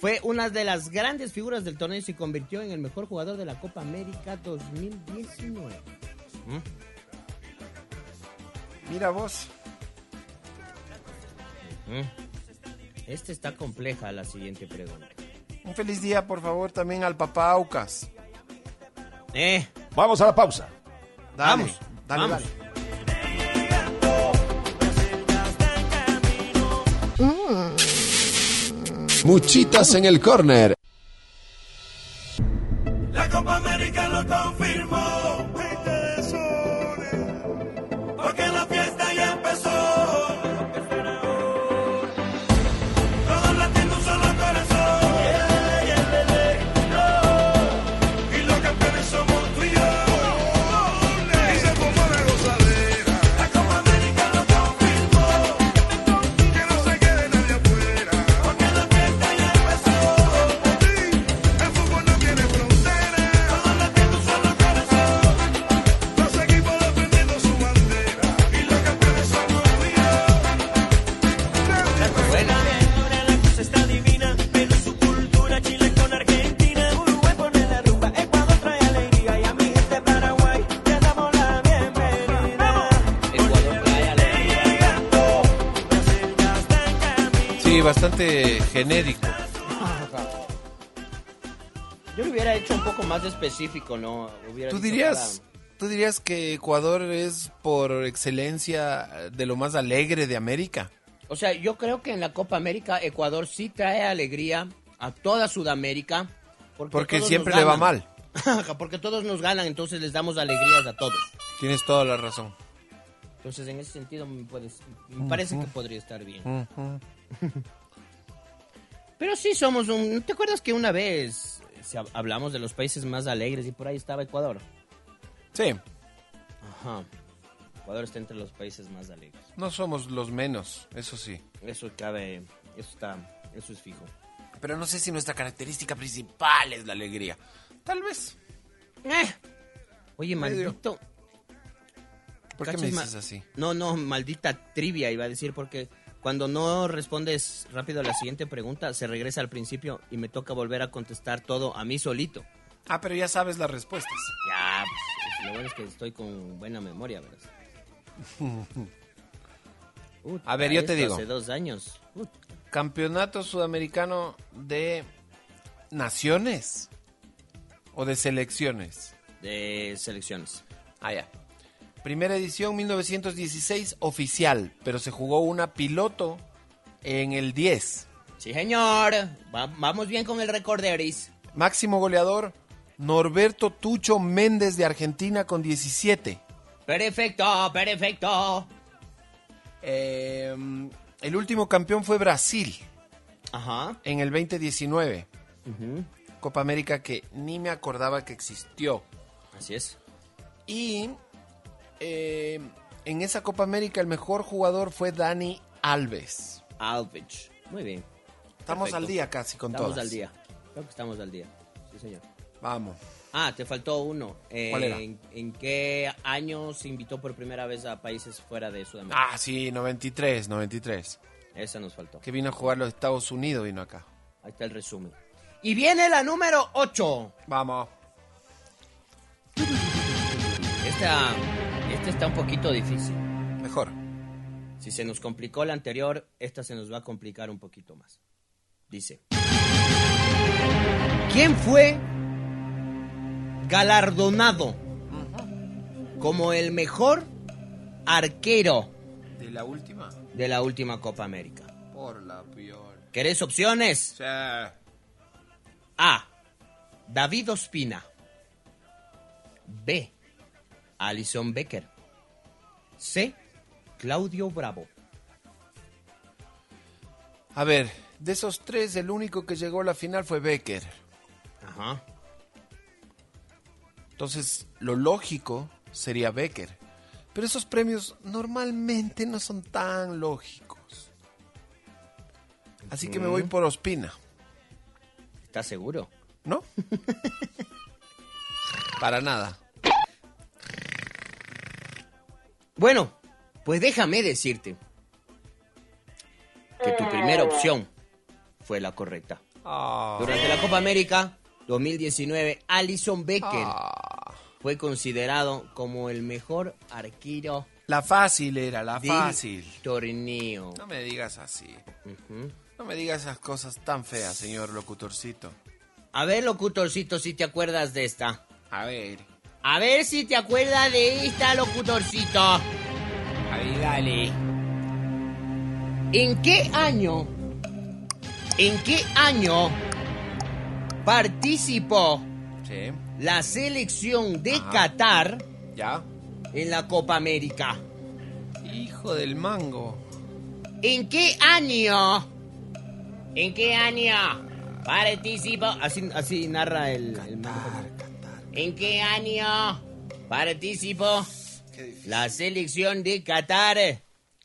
fue una de las grandes figuras del torneo y se convirtió en el mejor jugador de la Copa América 2019. Mira vos. Esta está compleja la siguiente pregunta. Un feliz día, por favor, también al papá Aucas. Eh, Vamos a la pausa. Dale, Vamos, dale, vamos. dale. Muchitas en el corner. La Copa América lo genérico. Yo lo hubiera hecho un poco más específico, ¿no? Hubiera ¿Tú dirías, ¿tú dirías que Ecuador es por excelencia de lo más alegre de América? O sea, yo creo que en la Copa América Ecuador sí trae alegría a toda Sudamérica. Porque siempre le va mal. porque todos nos ganan, entonces les damos alegrías a todos. Tienes toda la razón. Entonces, en ese sentido, me, puedes- me parece que podría estar bien. Ujú. Pero sí somos un... ¿no ¿Te acuerdas que una vez si hab- hablamos de los países más alegres y por ahí estaba Ecuador? Sí, Ajá. Ecuador está entre los países más alegres. no somos los menos, eso sí. Eso cabe... Eso está... Eso es fijo. Pero no sé si nuestra característica principal es la alegría. Tal vez. Eh. Oye, maldito... ¿Por qué ¿Cachas, me dices así? No, no, maldita trivia iba a decir porque cuando no respondes rápido a la siguiente pregunta, se regresa al principio y me toca volver a contestar todo a mí solito. Ah, pero ya sabes las respuestas. Ya, pues, lo bueno es que estoy con buena memoria, ¿verdad? A ver, yo te digo. Hace dos años. Campeonato Sudamericano de Naciones o de selecciones. De selecciones. Ah, ya. Primera edición 1916 oficial, pero se jugó una piloto en el 10. Sí, señor. Va- vamos bien con el récord de Eris. Máximo goleador Norberto Tucho Méndez de Argentina con 17. Perfecto, perfecto. Eh, el último campeón fue Brasil Ajá. en el 2019. Ujú. Copa América que ni me acordaba que existió. Así es. Y eh, en esa Copa América el mejor jugador fue Dani Alves. Alvich. Muy bien. Estamos Perfecto. al día casi con estamos todas. al día. Creo que estamos al día. Sí, señor. Vamos. Ah, te faltó uno. Eh, ¿Cuál era? ¿en, en qué año se invitó por primera vez a países fuera de Sudamérica? Ah, sí, 93, 93. Esa nos faltó. Que vino a jugar los Estados Unidos, vino acá. Ahí está el resumen. Y viene la número 8. Vamos. Esta, esta está un poquito difícil. Mejor. Si se nos complicó la anterior, esta se nos va a complicar un poquito más. Dice. ¿Quién fue galardonado como el mejor arquero ¿De la última? de la última Copa América? Por la peor. ¿Querés opciones? A. David Ospina. B. Alison Becker. C. Claudio Bravo. A ver, de esos tres, el único que llegó a la final fue Becker. Ajá. Entonces, lo lógico sería Becker. Pero esos premios normalmente no son tan lógicos. Así que me voy por Ospina, ¿Estás seguro? ¿no? Para nada. Bueno, pues déjame decirte que tu primera opción fue la correcta. Ah, Durante la Copa América 2019, Alison Becker ah. fue considerado como el mejor arquero La fácil era, la del fácil. torneo. No me digas así. No me digas esas cosas tan feas, señor locutorcito. A ver, locutorcito, si te acuerdas de esta. A ver. A ver si te acuerdas de esta, locutorcito. Ahí dale. ¿En qué año? ¿En qué año participó Sí. la selección de Ajá. Qatar ¿Ya? en la Copa América? Hijo del mango. ¿En qué año? ¿En qué año participó? Así, así narra el, el manga. ¿En qué año participó la selección de Qatar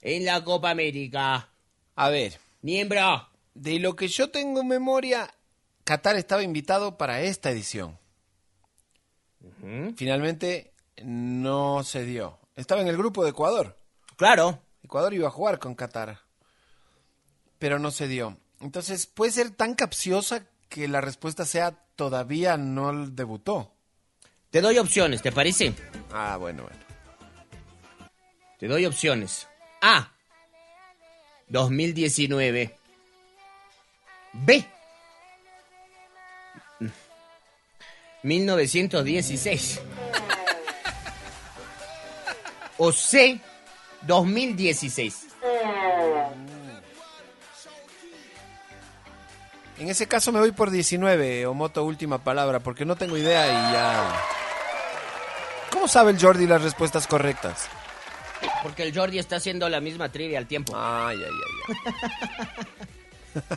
en la Copa América? A ver, Miembro. de lo que yo tengo en memoria, Qatar estaba invitado para esta edición. Finalmente no se dio. Estaba en el grupo de Ecuador. Claro. Ecuador iba a jugar con Qatar. Pero no se dio. Entonces, puede ser tan capciosa que la respuesta sea todavía no debutó. Te doy opciones, ¿te parece? Ah, bueno, bueno. Te doy opciones. A. 2019. B. 1916. O C, 2016. En ese caso me voy por 19, Omoto, última palabra, porque no tengo idea y ya... ¿Cómo sabe el Jordi las respuestas correctas? Porque el Jordi está haciendo la misma trivia al tiempo. Ay, ay, ay. ay.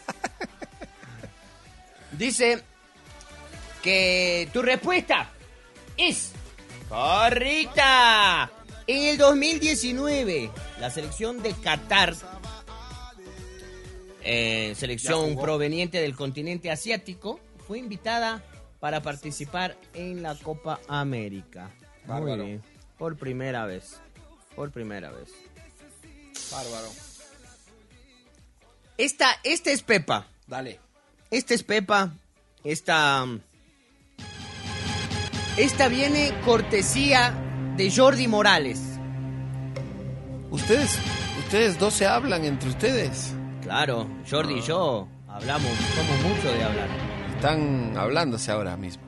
Dice que tu respuesta es correcta. En el 2019, la selección de Qatar, eh, selección proveniente del continente asiático, fue invitada para participar en la Copa América. Muy Bárbaro. bien. Por primera vez. Por primera vez. Bárbaro. Esta, esta es Pepa. Dale. Esta es Pepa. Esta. Esta viene cortesía de Jordi Morales. Ustedes, ustedes dos se hablan entre ustedes. Claro, Jordi y yo hablamos, somos mucho de hablar. Están hablándose ahora mismo.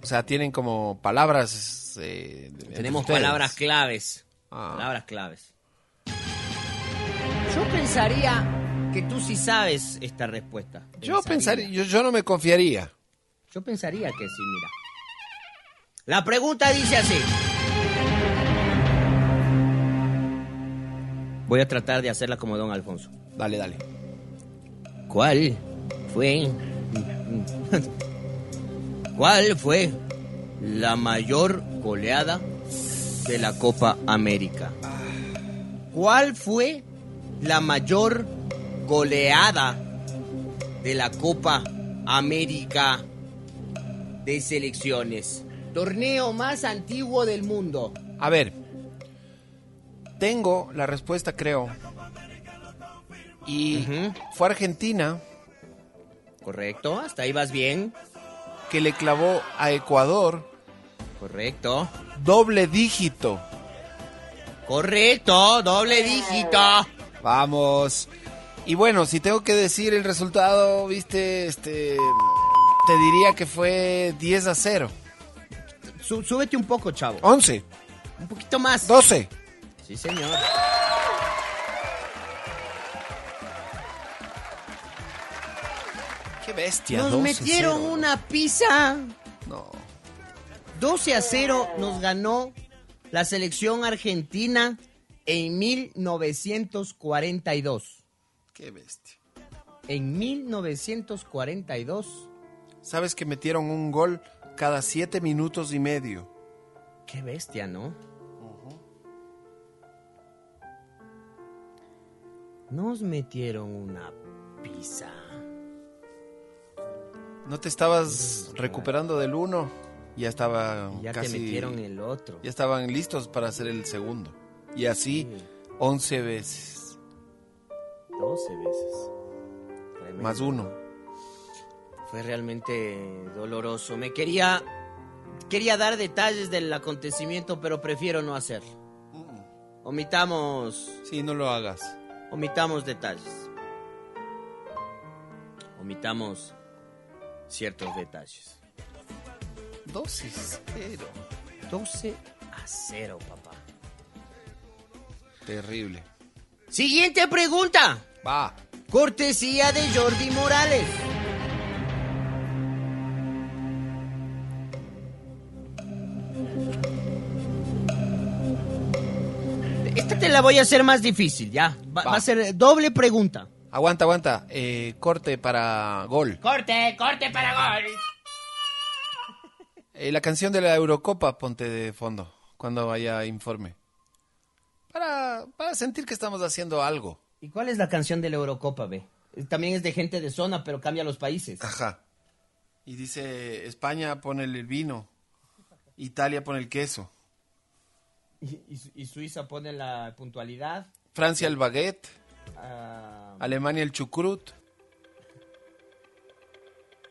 O sea, tienen como palabras. eh, Tenemos palabras claves. Ah. Palabras claves. Yo pensaría que tú sí sabes esta respuesta. Yo pensaría, yo, yo no me confiaría. Yo pensaría que sí, mira. La pregunta dice así. Voy a tratar de hacerla como don Alfonso. Dale, dale. ¿Cuál fue? ¿Cuál fue la mayor goleada de la Copa América? ¿Cuál fue la mayor goleada de la Copa América de selecciones? Torneo más antiguo del mundo. A ver, tengo la respuesta, creo. Y fue Argentina Correcto, hasta ahí vas bien. que le clavó a Ecuador Correcto. doble dígito. Correcto, doble dígito. Vamos. Y bueno, si tengo que decir el resultado, viste, este, te diría que fue 10 a 0. Sú- súbete un poco, chavo. 11, Un poquito más. 12. Sí, señor. Qué bestia. Nos 12 metieron 0. una pizza. No. 12 a 0 nos ganó la selección argentina en 1942. Qué bestia. En 1942. Sabes que metieron un gol cada 7 minutos y medio. Qué bestia, ¿no? Nos metieron una pizza. ¿No te estabas recuperando del uno? Ya estaba Ya casi... te metieron el otro. Ya estaban listos para hacer el segundo. Y así 11 veces. 12 veces. Más uno. Fue realmente doloroso. Me quería quería dar detalles del acontecimiento, pero prefiero no hacer. Omitamos Sí, no lo hagas. Omitamos detalles. Omitamos ciertos detalles. 12 0. 12 a 0, papá. Terrible. Siguiente pregunta. Va. Cortesía de Jordi Morales. La voy a hacer más difícil, ya. Va, Va. va a ser doble pregunta. Aguanta, aguanta. Eh, corte para gol. Corte, corte para gol. Eh, la canción de la Eurocopa, ponte de fondo cuando haya informe. Para, para sentir que estamos haciendo algo. ¿Y cuál es la canción de la Eurocopa, ve? También es de gente de zona, pero cambia los países. Ajá. Y dice, España pone el vino, Italia pone el queso, Y, y- y Suiza pone la puntualidad. Francia el baguette, ah, Alemania el chucrut.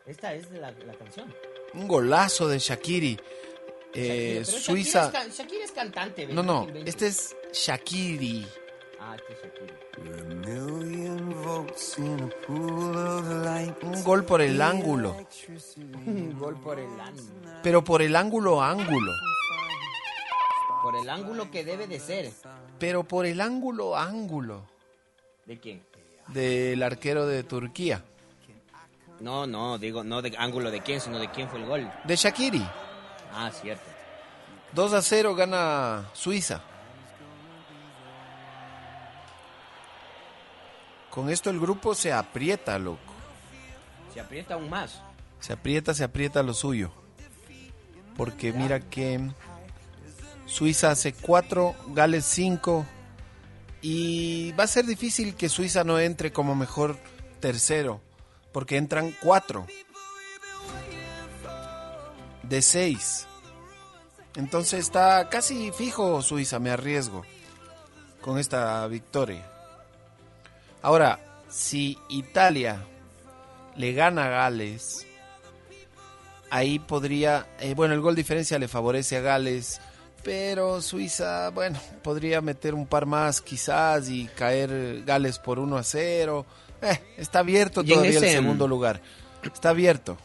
esta es de la, la canción. Un golazo de Shakiri. Eh, Shakira, Suiza. Shakira es, Shakira es cantante, ve, No, no, inventes. este es Shakiri. Ah, este es Shakira. Un gol por el ángulo. Un gol por el ángulo. Pero por el ángulo ángulo. Por el ángulo que debe de ser. pero por el ángulo ángulo ¿De quién? del arquero de Turquía, No, no, digo, no de ángulo de quién, sino de quién fue el gol. de Shakiri. Ah, cierto. 2 a 0 gana Suiza. Con esto el grupo se aprieta, loco. Se aprieta aún más. Se aprieta, se aprieta lo suyo. Porque mira que Suiza hace 4, Gales 5. Y va a ser difícil que Suiza no entre como mejor tercero. Porque entran 4 de 6. Entonces está casi fijo Suiza, me arriesgo con esta victoria. Ahora, si Italia le gana a Gales, ahí podría, eh, bueno, el gol diferencia le favorece a Gales, pero Suiza, bueno, podría meter un par más quizás y caer Gales por 1 a 0. Eh, está abierto todavía el ese, segundo lugar. Está abierto.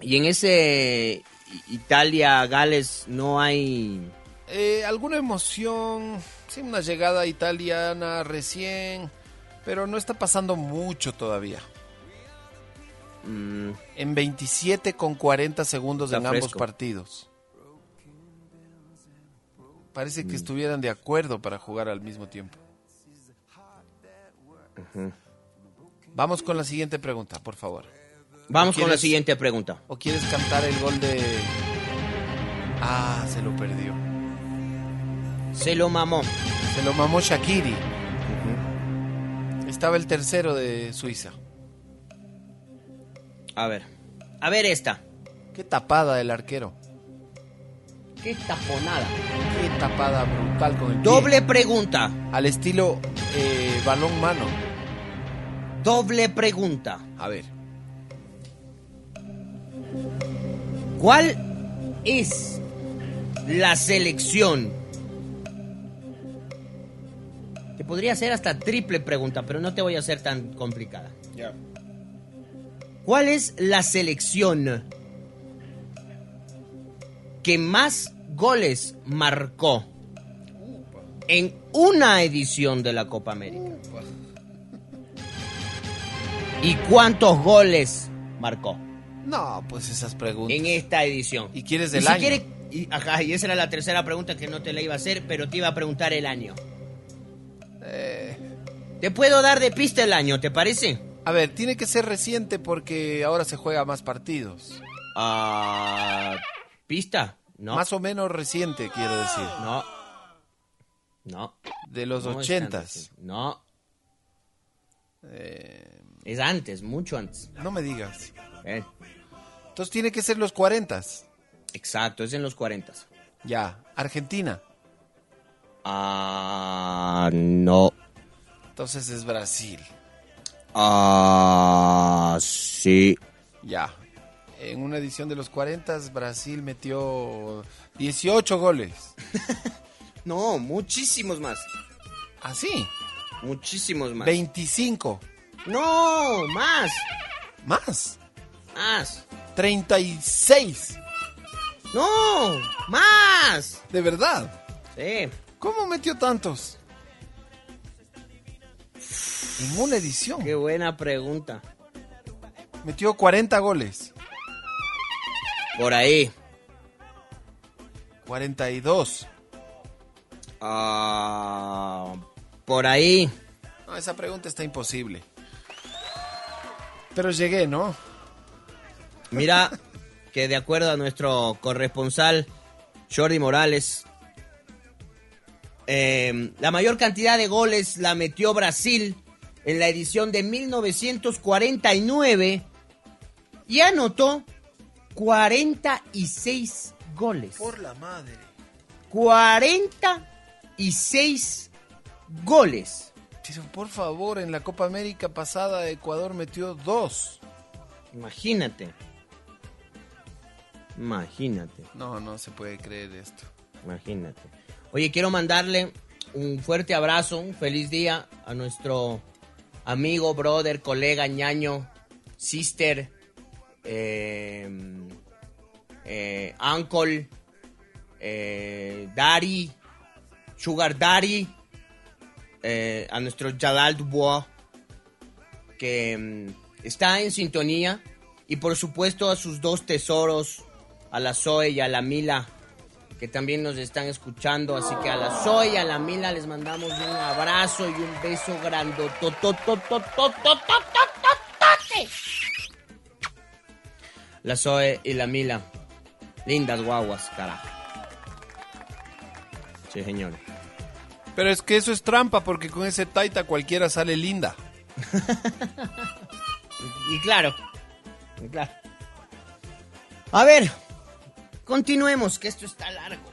Y en ese Italia-Gales no hay... Eh, alguna emoción, sí, una llegada italiana recién, pero no está pasando mucho todavía. mm, En 27 con 40 segundos Está en ambos partidos. Parece Mm. que estuvieran de acuerdo para jugar al mismo tiempo. Vamos con la siguiente pregunta, por favor. Vamos con la siguiente pregunta. ¿O quieres cantar el gol de... Ah, se lo perdió. Se lo mamó. Se lo mamó Shakiri. Estaba el tercero de Suiza. A ver. A ver esta. Qué tapada del arquero. Qué taponada. Tapada brutal con el pie. Doble pregunta. Al estilo eh, balón mano. Doble pregunta. A ver. ¿Cuál es la selección? Te podría hacer hasta triple pregunta, pero no te voy a hacer tan complicada. ¿Cuál es la selección que más goles marcó en una edición de la Copa América? ¿Y cuántos goles marcó? No, pues esas preguntas. en esta edición. ¿Y quieres del si año? quiere- y, ajá, y esa era la tercera pregunta que no te la iba a hacer, pero te iba a preguntar el año. Eh, Te puedo dar de pista el año, ¿te parece? a ver, tiene que ser reciente porque ahora se juega más partidos. Ah, ¿Pista? No. Más o menos reciente, quiero decir. No. No. De los no ochentas. No. Eh, Es antes, mucho antes. no me digas. Eh, Entonces tiene que ser los cuarentas. exacto, es en los 40. Ya. Argentina. Ah, no. Entonces es Brasil. Ah, sí. Ya. En una edición de los 40 Brasil metió 18 goles. No, muchísimos más. Así. Muchísimos más. 25. No, más. Más. Más. 36. No, más. De verdad. Sí. ¿Cómo metió tantos? En una edición. Qué buena pregunta. Metió 40 goles. Por ahí. 42. Ah, por ahí. No, esa pregunta está imposible. Pero llegué, ¿no? Mira que de acuerdo a nuestro corresponsal Jordi Morales, eh, la mayor cantidad de goles la metió Brasil en la edición de 1949 y anotó 46 goles. la madre. 46 goles. Pero por favor, en la Copa América pasada Ecuador metió dos. Imagínate. Imagínate. No, no se puede creer esto. Imagínate. Oye, quiero mandarle un fuerte abrazo, un feliz día a nuestro amigo, brother, colega, ñaño, sister, eh, eh, uncle, eh, Daddy, Sugar Daddy, eh, a nuestro Jalal Dubois, que mm, está en sintonía, y por supuesto a sus dos tesoros, a la Zoe y a la Mila, que también nos están escuchando, así que a la Zoe y a la Mila les mandamos un abrazo y un beso grandototototototototote. La Zoe y la Mila, lindas guaguas, carajo. Sí, señor. Pero es que eso es trampa porque con ese taita cualquiera sale linda. Y claro, y claro. A ver, continuemos, que esto está largo.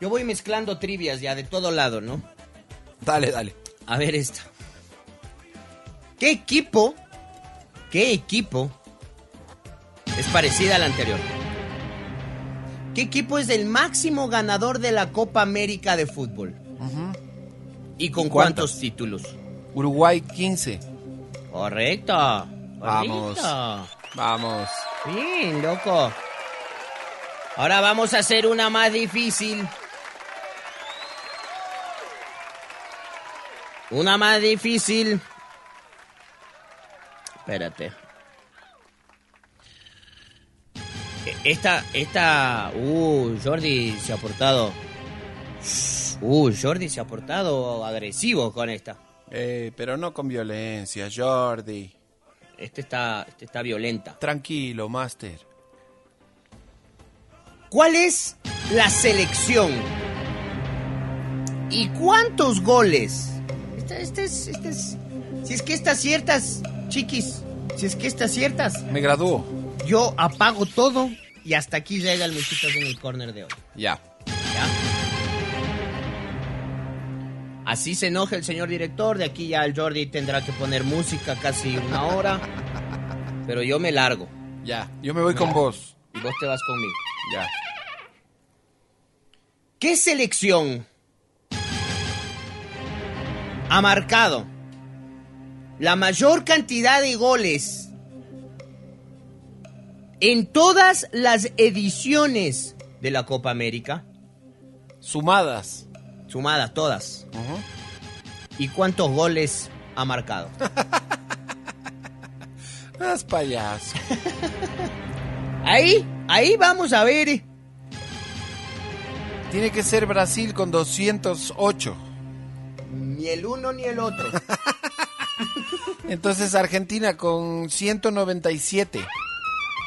Yo voy mezclando trivias ya de todo lado, ¿no? Dale, dale. A ver esta. ¿Qué equipo, qué equipo es parecida al anterior? ¿Qué equipo es el máximo ganador de la Copa América de fútbol? ¿Y con ¿Cuántos? cuántos títulos? Uruguay 15. Correcto. Vamos. correcto. Vamos. Bien, loco. Ahora vamos a hacer una más difícil. Una más difícil. Espérate. Esta, esta... Uh, Jordi se ha portado... Uh, Jordi se ha portado agresivo con esta. Eh, pero no con violencia, Jordi. Este está, este está violenta. Tranquilo, Master. ¿Cuál es la selección? ¿Y cuántos goles? Este, este es, este es- Si es que estas ciertas, chiquis, si es que estas ciertas, Me graduó. Yo apago todo y hasta aquí llega el Mexitas en el corner de hoy. Ya. ¿ya? Así se enoja el señor director, de aquí ya el Jordi tendrá que poner música casi una hora, pero yo me largo Ya. Yo me voy con vos. y vos te vas conmigo. Ya. ¿Qué selección ha marcado la mayor cantidad de goles en todas las ediciones de la Copa América? Sumadas. Sumadas todas. ¿Y cuántos goles ha marcado? Haz payaso. Ahí, ahí vamos a ver. Tiene que ser Brasil con 208. Ni el uno ni el otro. Entonces Argentina con 197.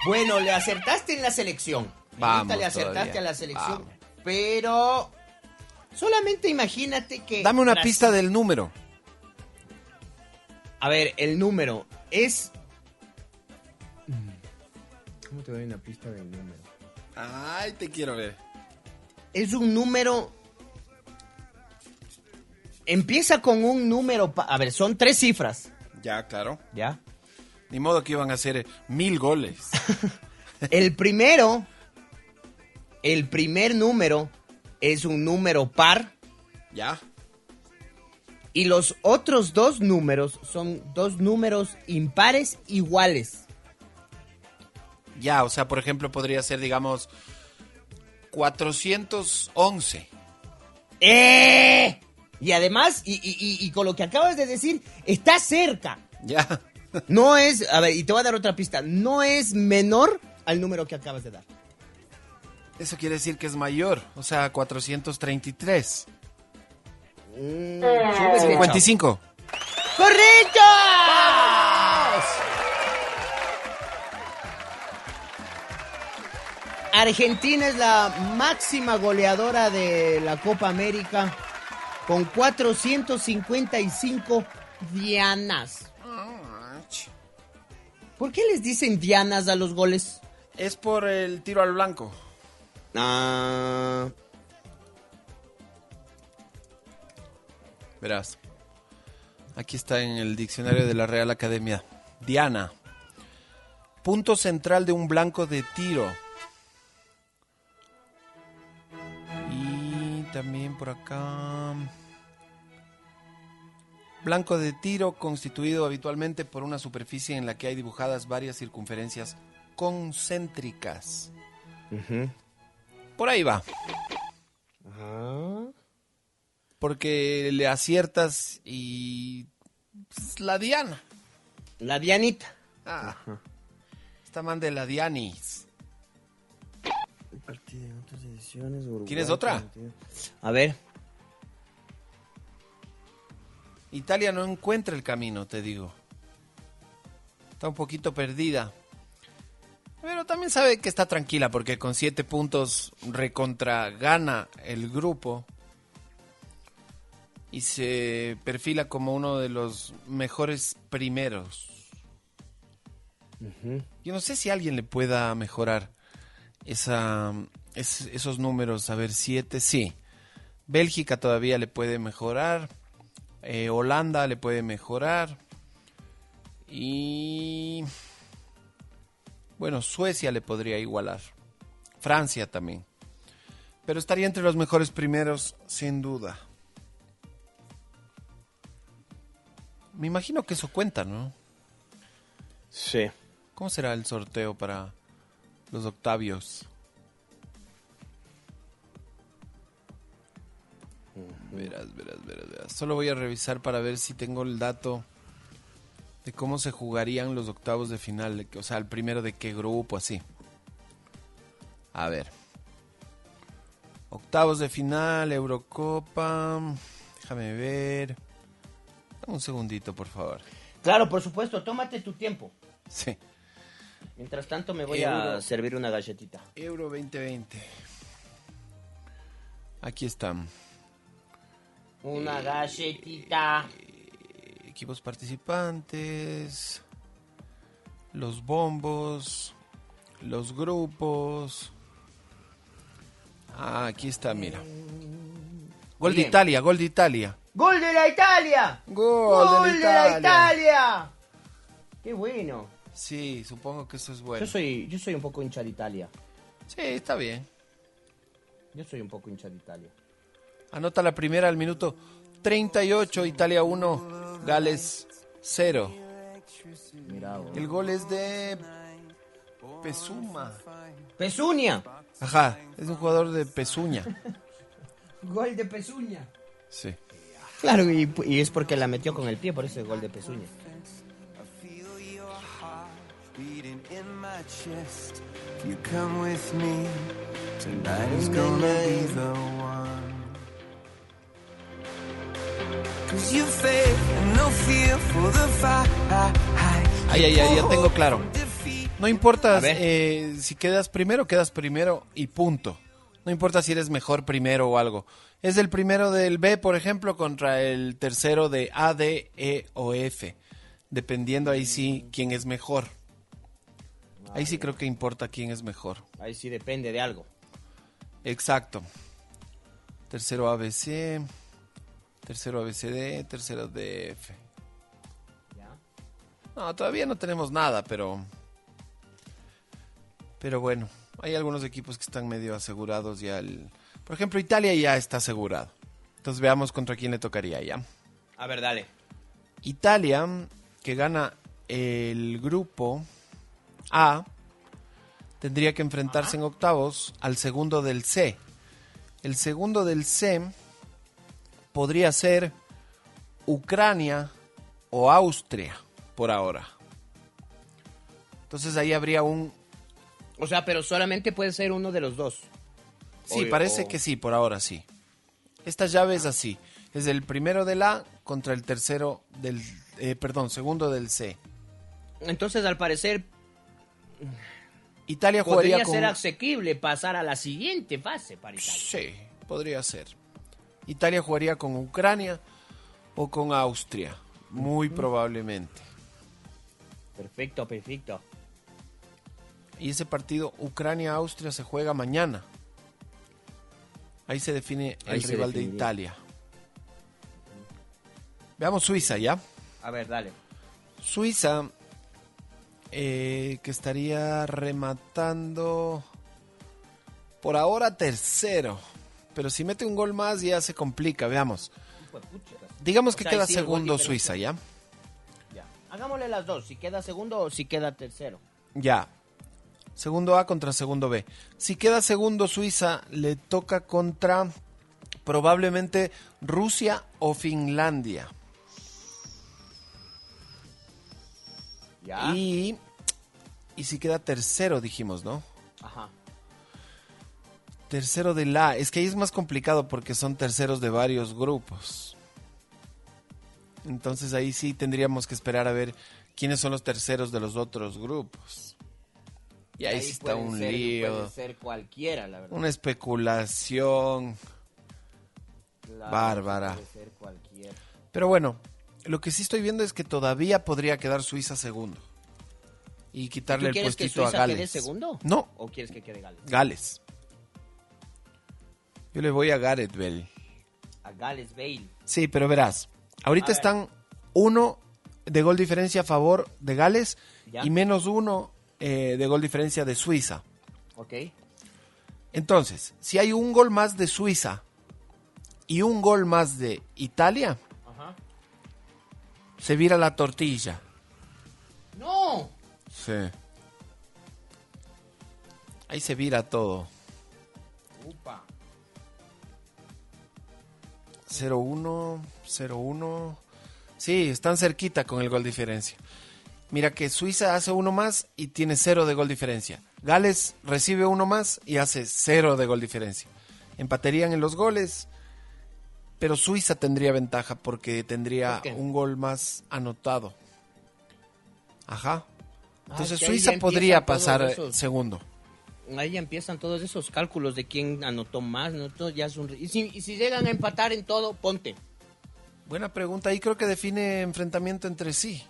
Bueno, le acertaste en la selección. Vamos Ahorita le acertaste todavía. a la selección. Vamos. Pero solamente imagínate que. Dame una Brasil- pista del número. A ver, el número es. ¿Cómo te doy una pista del número? Ay, te quiero ver. Es un número. Empieza con un número. pa- A ver, son tres cifras. Ya, claro. ¿Ya? Ni modo que iban a hacer mil goles. El primero. El primer número es un número par. ya. Y los otros dos números son dos números impares iguales. Ya, o sea, por ejemplo, podría ser, digamos, 411. ¡Eh! Y además, y, y- y- y con lo que acabas de decir, está cerca. Ya. No es, a ver, y te voy a dar otra pista, no es menor al número que acabas de dar. Eso quiere decir que es mayor, o sea, 433. Mm, súbete, chao. 55. ¡Correcto! Argentina es la máxima goleadora de la Copa América con 455 dianas. ¿Por qué les dicen dianas a los goles? Es por el tiro al blanco. Ah, Verás. Aquí está en el diccionario de la Real Academia. Diana. Punto central de un blanco de tiro. Y también por acá. Blanco de tiro constituido habitualmente por una superficie en la que hay dibujadas varias circunferencias concéntricas. Por ahí va. Ajá. Porque le aciertas y... pues, la Diana. La Dianita. Ah. Esta man de la Dianis. ¿Quieres otra? A ver. Italia no encuentra el camino, te digo. Está un poquito perdida. Pero también sabe que está tranquila porque con siete puntos recontra gana el grupo. Y se perfila como uno de los mejores primeros. Yo no sé si alguien le pueda mejorar esa, es- esos números. A ver, siete, sí. Bélgica todavía le puede mejorar. Eh, Holanda le puede mejorar. Y... Bueno, Suecia le podría igualar. Francia también. Pero estaría entre los mejores primeros, sin duda. Me imagino que eso cuenta, ¿no? Sí. ¿Cómo será el sorteo para los octavios? Verás, verás, verás, verás. Solo voy a revisar para ver si tengo el dato de cómo se jugarían los octavos de final. O sea, el primero de qué grupo, así. A ver. Octavos de final, Eurocopa. Déjame ver. Dame un segundito, por favor. Claro, por supuesto, tómate tu tiempo. Sí. Mientras tanto me voy Euro. a servir una galletita. Euro 2020. Aquí están. Una galletita. Equipos participantes. Los bombos. Los grupos. Ah, aquí está, mira. Gol de. Italia, gol de Italia. ¡Gol de la Italia! Gol, de, la Italia. Italia! ¡Qué bueno! Sí, supongo que eso es bueno. Yo soy, yo soy un poco hincha de Italia. Sí, está bien. Yo soy un poco hincha de Italia. Anota la primera al minuto 38, Italia 1, Gales 0. Mira, vos. El gol es de Pesuma. Pezuña. Ajá, es un jugador de Pezuña. Gol de Pezuña. Sí. Claro, y, y es porque la metió con el pie, por eso es gol de Pezuña. Ay, ay, ay, ya tengo claro. No importa eh, si quedas primero, quedas primero y punto. No importa si eres mejor primero o algo. Es el primero del B, por ejemplo, contra el tercero de A, D, E o F. Dependiendo ahí sí quién es mejor. Ahí sí creo que importa quién es mejor. Ahí sí depende de algo. Exacto. Tercero ABC, tercero ABCD, tercero DF. No, todavía no tenemos nada, pero... Pero bueno, hay algunos equipos que están medio asegurados ya. El... Por ejemplo, Italia ya está asegurado. Entonces veamos contra quién le tocaría ya. A ver, dale. Italia, que gana el grupo A, tendría que enfrentarse en octavos al segundo del C. El segundo del C podría ser Ucrania o Austria, por ahora. Entonces ahí habría un... O sea, pero solamente puede ser uno de los dos. Sí, parece o- que sí, por ahora sí. Esta llave es así. Es el primero del A contra el tercero del... eh, perdón, segundo del C. Entonces, al parecer, Italia jugaría podría con... ser asequible pasar a la siguiente fase para Italia. Sí, podría ser. Italia jugaría con Ucrania o con Austria, muy probablemente. Perfecto, perfecto. Y ese partido Ucrania-Austria se juega mañana. Ahí se define Ahí el se rival de. Italia. Veamos Suiza, ¿ya? A ver, dale. Suiza, eh, que estaría rematando por ahora tercero. Pero si mete un gol más ya se complica, veamos. Digamos O que sea, queda sí segundo. Suiza, ¿ya? Ya. Hagámosle las dos, si queda segundo o si queda tercero. Ya. Segundo A contra segundo B. Si queda segundo Suiza, le toca contra probablemente Rusia o Finlandia. Ya. Y, y si queda tercero, dijimos, ¿no? Ajá. Tercero de la. Es que ahí es más complicado porque son terceros de varios grupos. Entonces ahí sí tendríamos que esperar a ver quiénes son los terceros de los otros grupos. Y ahí, sí está un ser- lío. Puede ser cualquiera, la verdad. Una especulación. Claro, bárbara. Puede ser cualquiera. Pero bueno, lo que sí estoy viendo es que todavía podría quedar Suiza segundo. Y quitarle ¿Tú el quieres que puestito a Suiza Gales. quede segundo? No, ¿O quieres que quede Gales? Gales. Yo le voy a Gareth Bell. A Gales Bale. Sí, pero verás. Ahorita A están uno de gol diferencia a favor de Gales Ya. y menos uno eh, de gol diferencia de Suiza. Ok. Entonces, si hay un gol más de Suiza y un gol más de Italia, Ajá. se vira la tortilla. ¡No! Sí. Ahí se vira todo. 0-1, 0-1. Sí, están cerquita con el gol diferencia. Mira que Suiza hace uno más y tiene cero de gol diferencia. Gales recibe uno más y hace cero de gol diferencia. Empatarían en los goles, pero Suiza tendría ventaja porque tendría un gol más anotado. Ajá. Entonces ahí ya Suiza podría pasar segundo. Ahí ya empiezan todos esos cálculos de quién anotó más, ¿no? Todo ya es un- y, si, y si llegan a empatar en todo, ponte. Buena pregunta. Ahí creo que define enfrentamiento entre sí.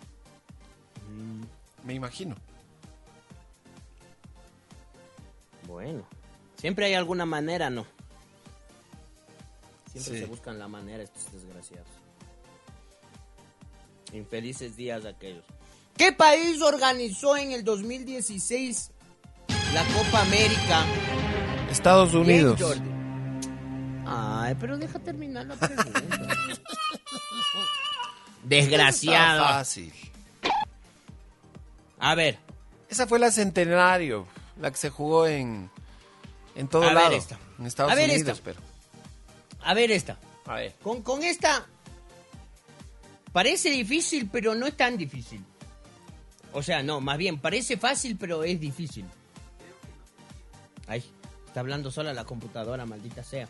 Mm. Me imagino. Bueno. Siempre hay alguna manera, ¿no? Siempre Sí. se buscan la manera estos desgraciados. Infelices días aquellos. ¿Qué país organizó en el 2016 la Copa América? Estados Bien, Unidos. Jordi. Ay, pero deja terminar la pregunta. Desgraciado. Está fácil. A ver, Esa fue la centenario, la que se jugó en, en todo A ver lado. esta. En Estados A ver Unidos, esta. pero. a ver esta. A ver. Con, con esta parece difícil, pero no es tan difícil. O sea, no, más bien, parece fácil, pero es difícil. Ay, está hablando sola la computadora, maldita sea.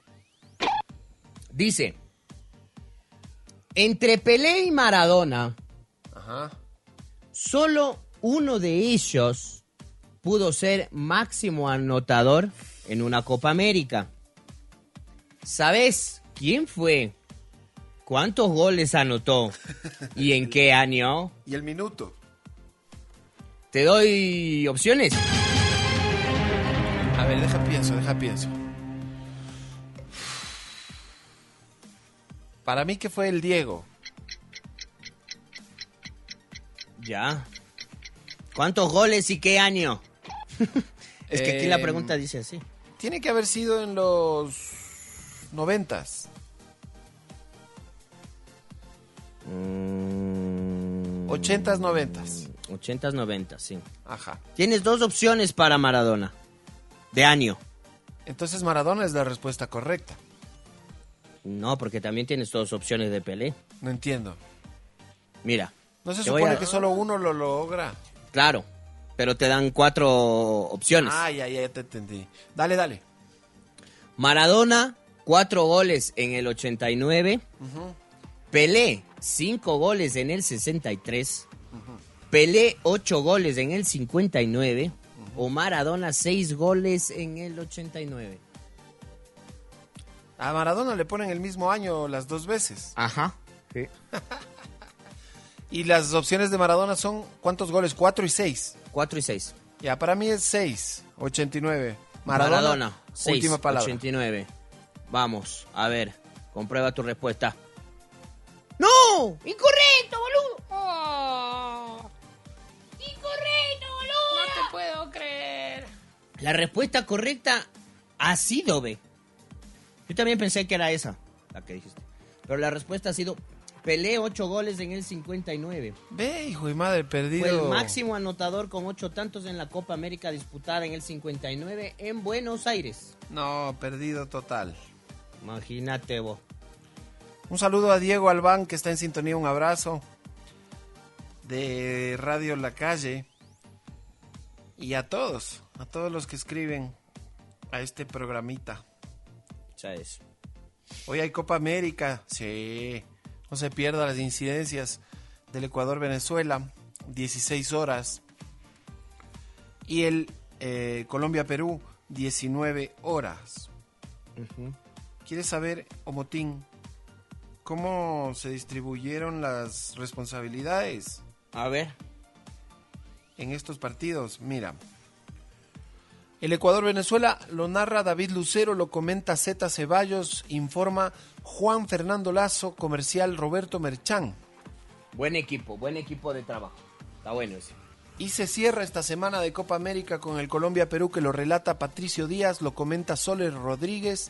Dice, entre Pelé y Maradona, Ajá. solo uno de ellos pudo ser máximo anotador en una Copa América. ¿Sabes quién fue? ¿Cuántos goles anotó? ¿Y en qué año? Y el minuto. Te doy opciones. A ver, deja pienso, deja pienso. Para mí que fue el Diego. Ya. ¿Cuántos goles y qué año? es que aquí la Em, pregunta dice así. Tiene que haber sido en los noventas. Ochentas, noventas. 80s, 90, sí. Ajá. Tienes dos opciones para Maradona. De año. Entonces Maradona es la respuesta correcta. No, porque también tienes dos opciones de Pelé. No entiendo. Mira. ¿No se supone a- que solo uno lo logra? Claro, pero te dan cuatro opciones. Ah, ya, ya te entendí. Dale, dale. Maradona, cuatro goles en el 89. Pelé, cinco goles en el 63. Pelé, ocho goles en el 59. O Maradona, seis goles en el 89. A Maradona le ponen el mismo año las dos veces. Ajá. Y las opciones de Maradona son ¿cuántos goles? Cuatro y seis. Cuatro y seis. Ya, para mí es seis. 89. Maradona. Maradona, seis, última palabra. 89. Vamos, a ver, comprueba tu respuesta. ¡No! ¡Incorrecto, boludo! Oh. La respuesta correcta ha sido B. Yo también pensé que era esa, la que dijiste. Pero la respuesta ha sido Pelé, 8 goles en el 59. Ve, hijo de madre, perdido. Fue el máximo anotador con 8 tantos en la Copa América disputada en el 59 en Buenos Aires. No, perdido total. Imagínate vos. Un saludo a Diego Albán, que está en sintonía. Un abrazo. De Radio La Calle. Y a todos, a todos los que escriben a este programita. ¿Sabes? Hoy hay Copa América. Sí. No se pierda las incidencias del Ecuador-Venezuela. 16 horas. Y el eh, Colombia-Perú, 19 horas. ¿Quieres saber, Omotín, cómo se distribuyeron las responsabilidades A ver. en estos partidos? Mira. El Ecuador-Venezuela lo narra David Lucero, lo comenta Z Ceballos, informa Juan Fernando Lazo, comercial Roberto Merchán. Buen equipo, buen equipo de trabajo. Está bueno ese. Y se cierra esta semana de Copa América con el Colombia-Perú que lo relata Patricio Díaz, lo comenta Soler Rodríguez,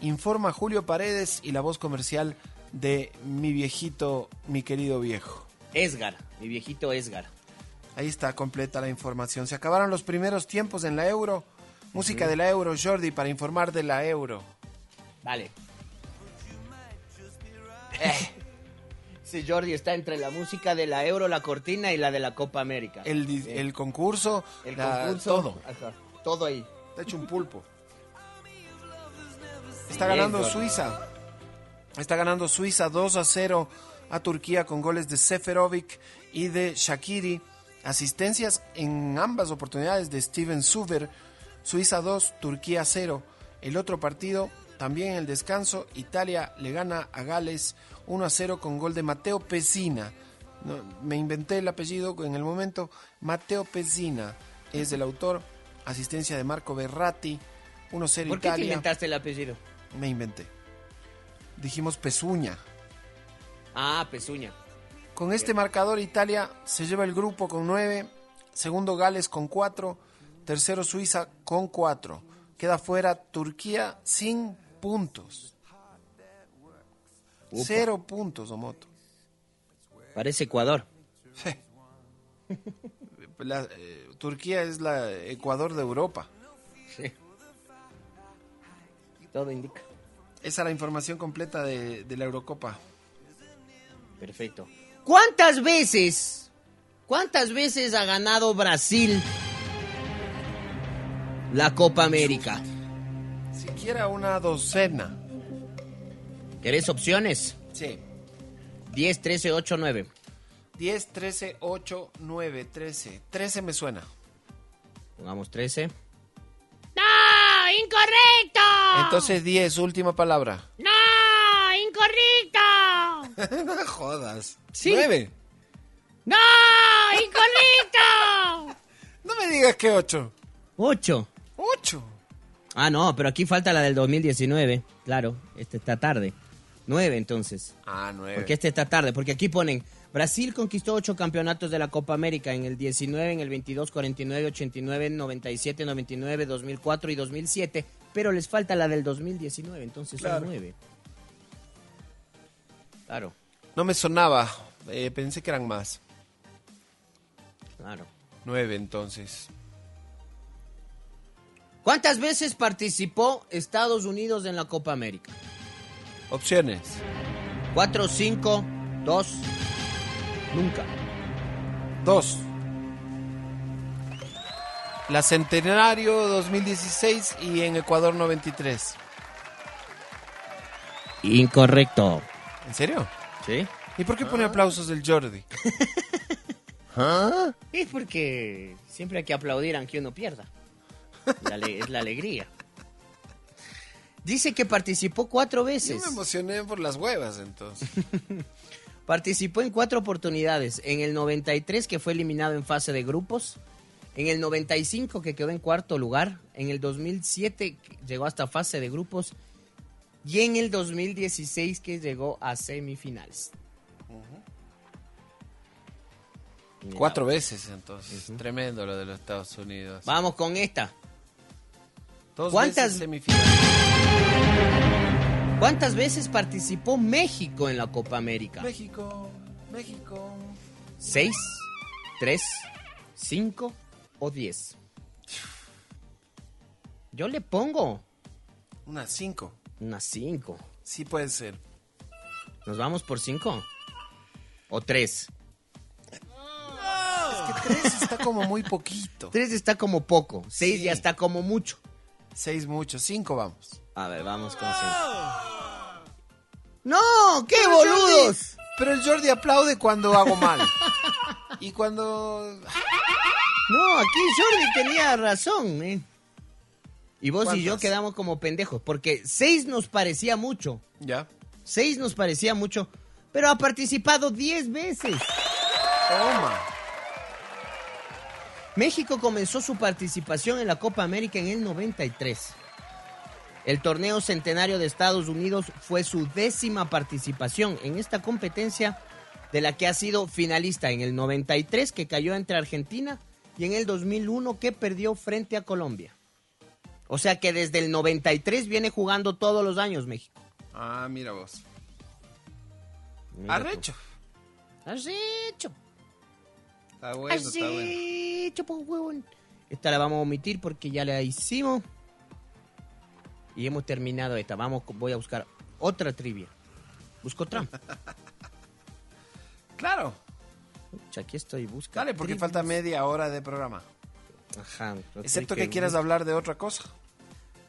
informa Julio Paredes y la voz comercial de mi viejito, mi querido viejo. Esgar, mi viejito Esgar. Ahí está completa la información. Se acabaron los primeros tiempos en la Euro. Música de la Euro, Jordi, para informar de la Euro. Dale. Sí, Jordi está entre la música de la Euro, la cortina y la de la Copa América. El, Sí. el concurso, El la- concurso. todo. Ajá, todo ahí. Está hecho un pulpo. Está Bien, ganando Jordi. Suiza. Está ganando Suiza 2 a 0 a Turquía con goles de Seferovic y de Shakiri. Asistencias en ambas oportunidades de Steven Suber. Suiza 2, Turquía 0. El otro partido, también en el descanso, Italia le gana a Gales 1 a 0 con gol de Matteo Pessina. No, me inventé el apellido en el momento. Matteo Pessina es el autor. Asistencia de Marco Berratti. 1-0 ¿Por qué te inventaste el apellido? Me inventé. Dijimos Pezuña. Ah, Pezuña. Con este marcador Italia se lleva el grupo con 9, segundo Gales con 4, tercero Suiza con 4. Queda fuera Turquía sin puntos. Cero puntos, Omoto. Parece Ecuador. Sí. La, eh, Turquía es la Ecuador de Europa. Sí. Todo indica. Esa es la información completa de, de la Eurocopa. Perfecto. ¿Cuántas veces, cuántas veces ha ganado Brasil la Copa América? Siquiera una docena. ¿Querés opciones? Sí. 10, 13, 8, 9. 10, 13, 8, 9, 13. 13 me suena. Pongamos 13. ¡No! ¡Incorrecto! Entonces 10, última palabra. ¡No! ¡Incorrecto! no jodas. Sí. 9. ¡No! ¡Incorrecto! No me digas que 8. 8. 8. Ah, no, pero aquí falta la del 2019. Claro, este está tarde. 9 entonces. Ah, 9. Porque este está tarde, porque aquí ponen Brasil conquistó ocho campeonatos de la Copa América en el 19, en el 22, 49, 89, 97, 99, 2004 y 2007, pero les falta la del 2019, entonces Claro. son nueve. Claro, No me sonaba. Eh, pensé que eran más. claro. 9 entonces. ¿Cuántas veces participó Estados Unidos en la Copa América? Opciones. ¿Cuatro, cinco, dos? Nunca. 2. La Centenario 2016 y en Ecuador 93. Incorrecto. ¿En serio? ¿Sí? ¿Y por qué pone aplausos del Jordi? Es porque siempre hay que aplaudir aunque uno pierda. La es la alegría. Dice que participó cuatro Yo veces. me emocioné por las huevas entonces. Participó en cuatro oportunidades. En el 93 que fue eliminado en fase de grupos. En el 95 que quedó en cuarto lugar. En el 2007 que llegó hasta fase de grupos. Y en el 2016 que llegó a semifinales. Cuatro veces entonces. Tremendo lo de los Estados Unidos. Vamos con esta. Dos ¿Cuántas- veces semifinal. ¿Cuántas veces participó México en la Copa América? México, México. ¿Seis, tres, cinco o diez? Yo le pongo Unas cinco. Unas cinco. Sí puede ser. ¿Nos vamos por cinco? ¿O tres? Es que tres está como muy poquito. Tres está como poco. Seis Sí. ya está como mucho. Seis mucho, cinco vamos. A ver, vamos con cinco. ¡No! ¡Qué Pero boludos! Jordi- pero el Jordi aplaude cuando hago mal. y cuando... No, aquí Jordi tenía razón, ¿eh? Y vos y yo quedamos como pendejos, porque seis nos parecía mucho. Ya. Seis nos parecía mucho, pero ha participado diez veces. Toma. México comenzó su participación en la Copa América en el 93. El torneo centenario de Estados Unidos fue su décima participación en esta competencia de la que ha sido finalista en el 93 que cayó entre Argentina y en el 2001 que perdió frente a Colombia. O sea que desde el 93 viene jugando todos los años México. Ah, mira vos. Mira tú. Arrecho. Has hecho. Está bueno, Has está bueno. hecho, po, huevón. Esta la vamos a omitir porque ya la hicimos. Y hemos terminado esta. Vamos, voy a buscar otra trivia. Busco otra. Claro. Pucha, aquí estoy buscando. Dale, porque falta media hora de programa. Ajá. Excepto creo que quieras hablar de otra cosa.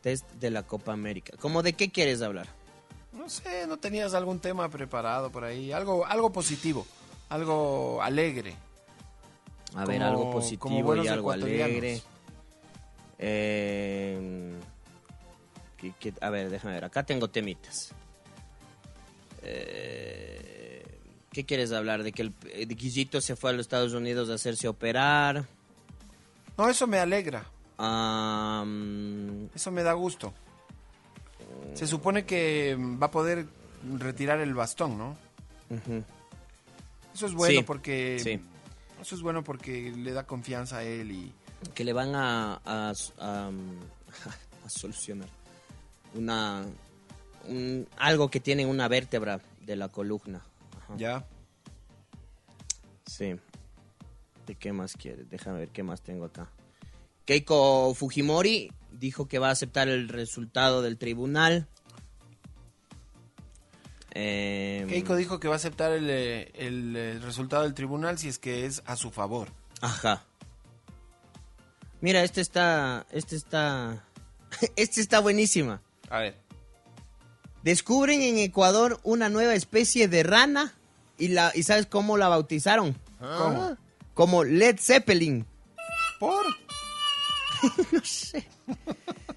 Test de la Copa América. ¿Cómo de qué quieres hablar? No sé, ¿no tenías algún tema preparado por ahí? Algo, algo positivo, algo alegre. A ver, algo positivo y algo alegre. Eh, ¿qué- qué- a ver, déjame ver. Acá tengo temitas. Eh, ¿Qué quieres hablar? ¿De que el eh, de Guillito se fue a los Estados Unidos a hacerse operar? No, eso me alegra, eso me da gusto. Se supone que va a poder retirar el bastón, ¿no? Eso es bueno Sí, porque sí. eso es bueno porque le da confianza a él y que le van a, a, a- a solucionar una un- algo que tiene una vértebra de la columna. Ajá. ya. Sí. ¿De qué más quieres? Déjame ver qué más tengo acá. Keiko Fujimori dijo que va a aceptar el resultado del tribunal. Eh, Keiko dijo que va a aceptar el, eh, el, eh, resultado del tribunal si es que es a su favor. Ajá. Mira, este está. Este está. Este está buenísima. A ver. Descubren en Ecuador una nueva especie de rana. ¿Y, la, ¿y sabes cómo la bautizaron? ¿Cómo? Como Led Zeppelin. ¿Por?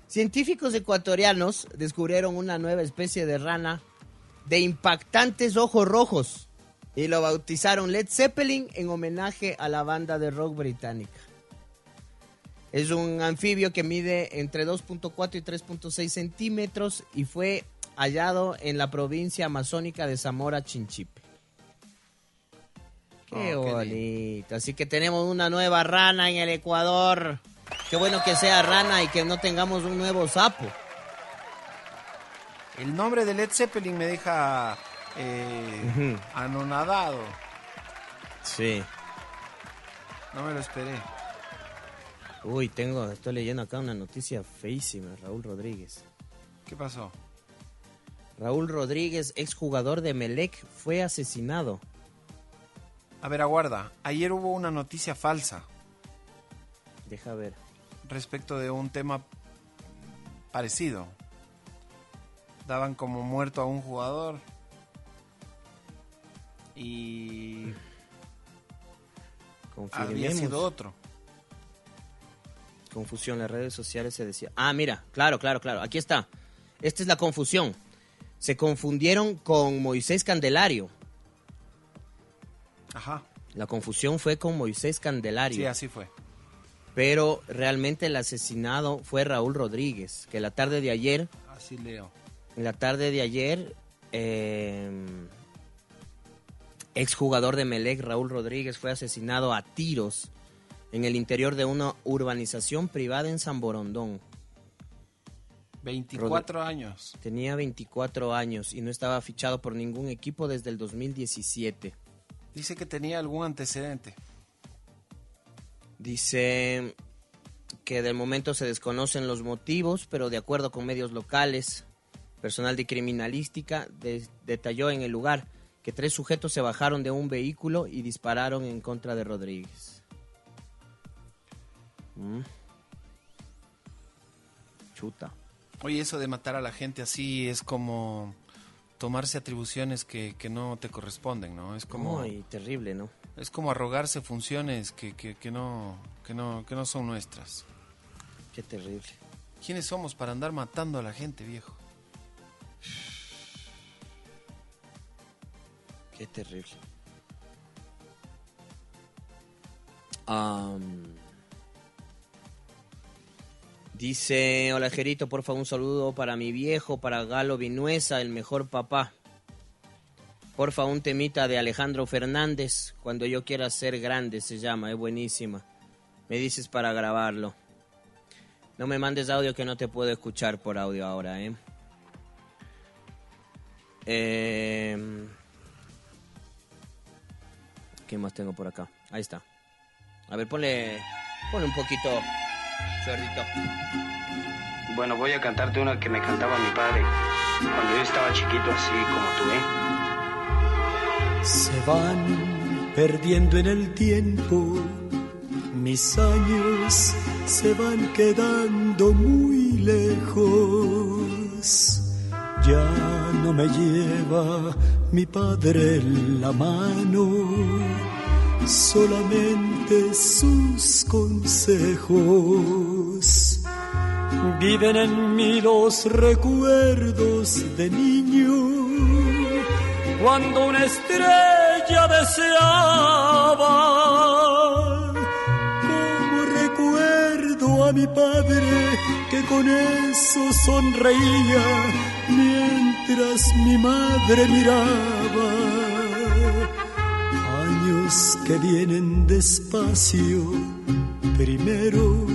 Científicos ecuatorianos descubrieron una nueva especie de rana de impactantes ojos rojos y lo bautizaron Led Zeppelin en homenaje a la banda de rock británica. Es un anfibio que mide entre 2.4 y 3.6 centímetros y fue hallado en la provincia amazónica de Zamora Chinchipe. Qué Oh, qué bonito. Así que tenemos una nueva rana en el Ecuador. Qué bueno que sea rana y que no tengamos un nuevo sapo. El nombre de Led Zeppelin me deja eh, anonadado. Sí. No me lo esperé. Uy, tengo, estoy leyendo acá una noticia feísima, Raúl Rodríguez. ¿Qué pasó? Raúl Rodríguez, exjugador de Melec, fue asesinado. A ver, aguarda. Ayer hubo una noticia falsa Deja ver. respecto de un tema parecido. Daban como muerto a un jugador. Y había sido otro. Confusión, las redes sociales se decía. Ah, mira, claro, claro, claro. Aquí está. Esta es la confusión. Se confundieron con Moisés Candelario. Ajá. La confusión fue con Moisés Candelario. Sí, así fue. Pero realmente el asesinado fue Raúl Rodríguez, que la tarde de ayer, Así leo. en la tarde de ayer, eh, exjugador de Melec, Raúl Rodríguez, fue asesinado a tiros en el interior de una urbanización privada en San Borondón. 24 años. Tenía 24 años y no estaba fichado por ningún equipo desde el 2017. Dice que tenía algún antecedente. Dice que de momento se desconocen los motivos, pero de acuerdo con medios locales, personal de criminalística de- detalló en el lugar que tres sujetos se bajaron de un vehículo y dispararon en contra de Rodríguez. Mm. Chuta. Oye, eso de matar a la gente así es como tomarse atribuciones que, que no te corresponden, ¿no? Es como, Muy terrible, ¿no? es como arrogarse funciones que, que, que no, que, no, que no son nuestras. Qué terrible. ¿Quiénes somos para andar matando a la gente, viejo? Qué terrible. Am, dice, hola Gerito, por favor un saludo para mi viejo, para Galo Vinuesa, el mejor papá. Porfa, un temita de Alejandro Fernández, cuando yo quiera ser grande se llama, es buenísima. Me dices para grabarlo. No me mandes audio que no te puedo escuchar por audio ahora, ¿eh? Eh... ¿Qué más tengo por acá? Ahí está. A ver, ponle, ponle un poquito, Chordito. Bueno, voy a cantarte una que me cantaba mi padre cuando yo estaba chiquito, así como tú, ¿eh? Se van perdiendo en el tiempo, mis años se van quedando muy lejos. Ya no me lleva mi padre la mano, solamente sus consejos. Viven en mí los recuerdos de niño cuando una estrella deseaba. Como recuerdo a mi padre que con eso sonreía mientras mi madre miraba. Que vienen despacio, primero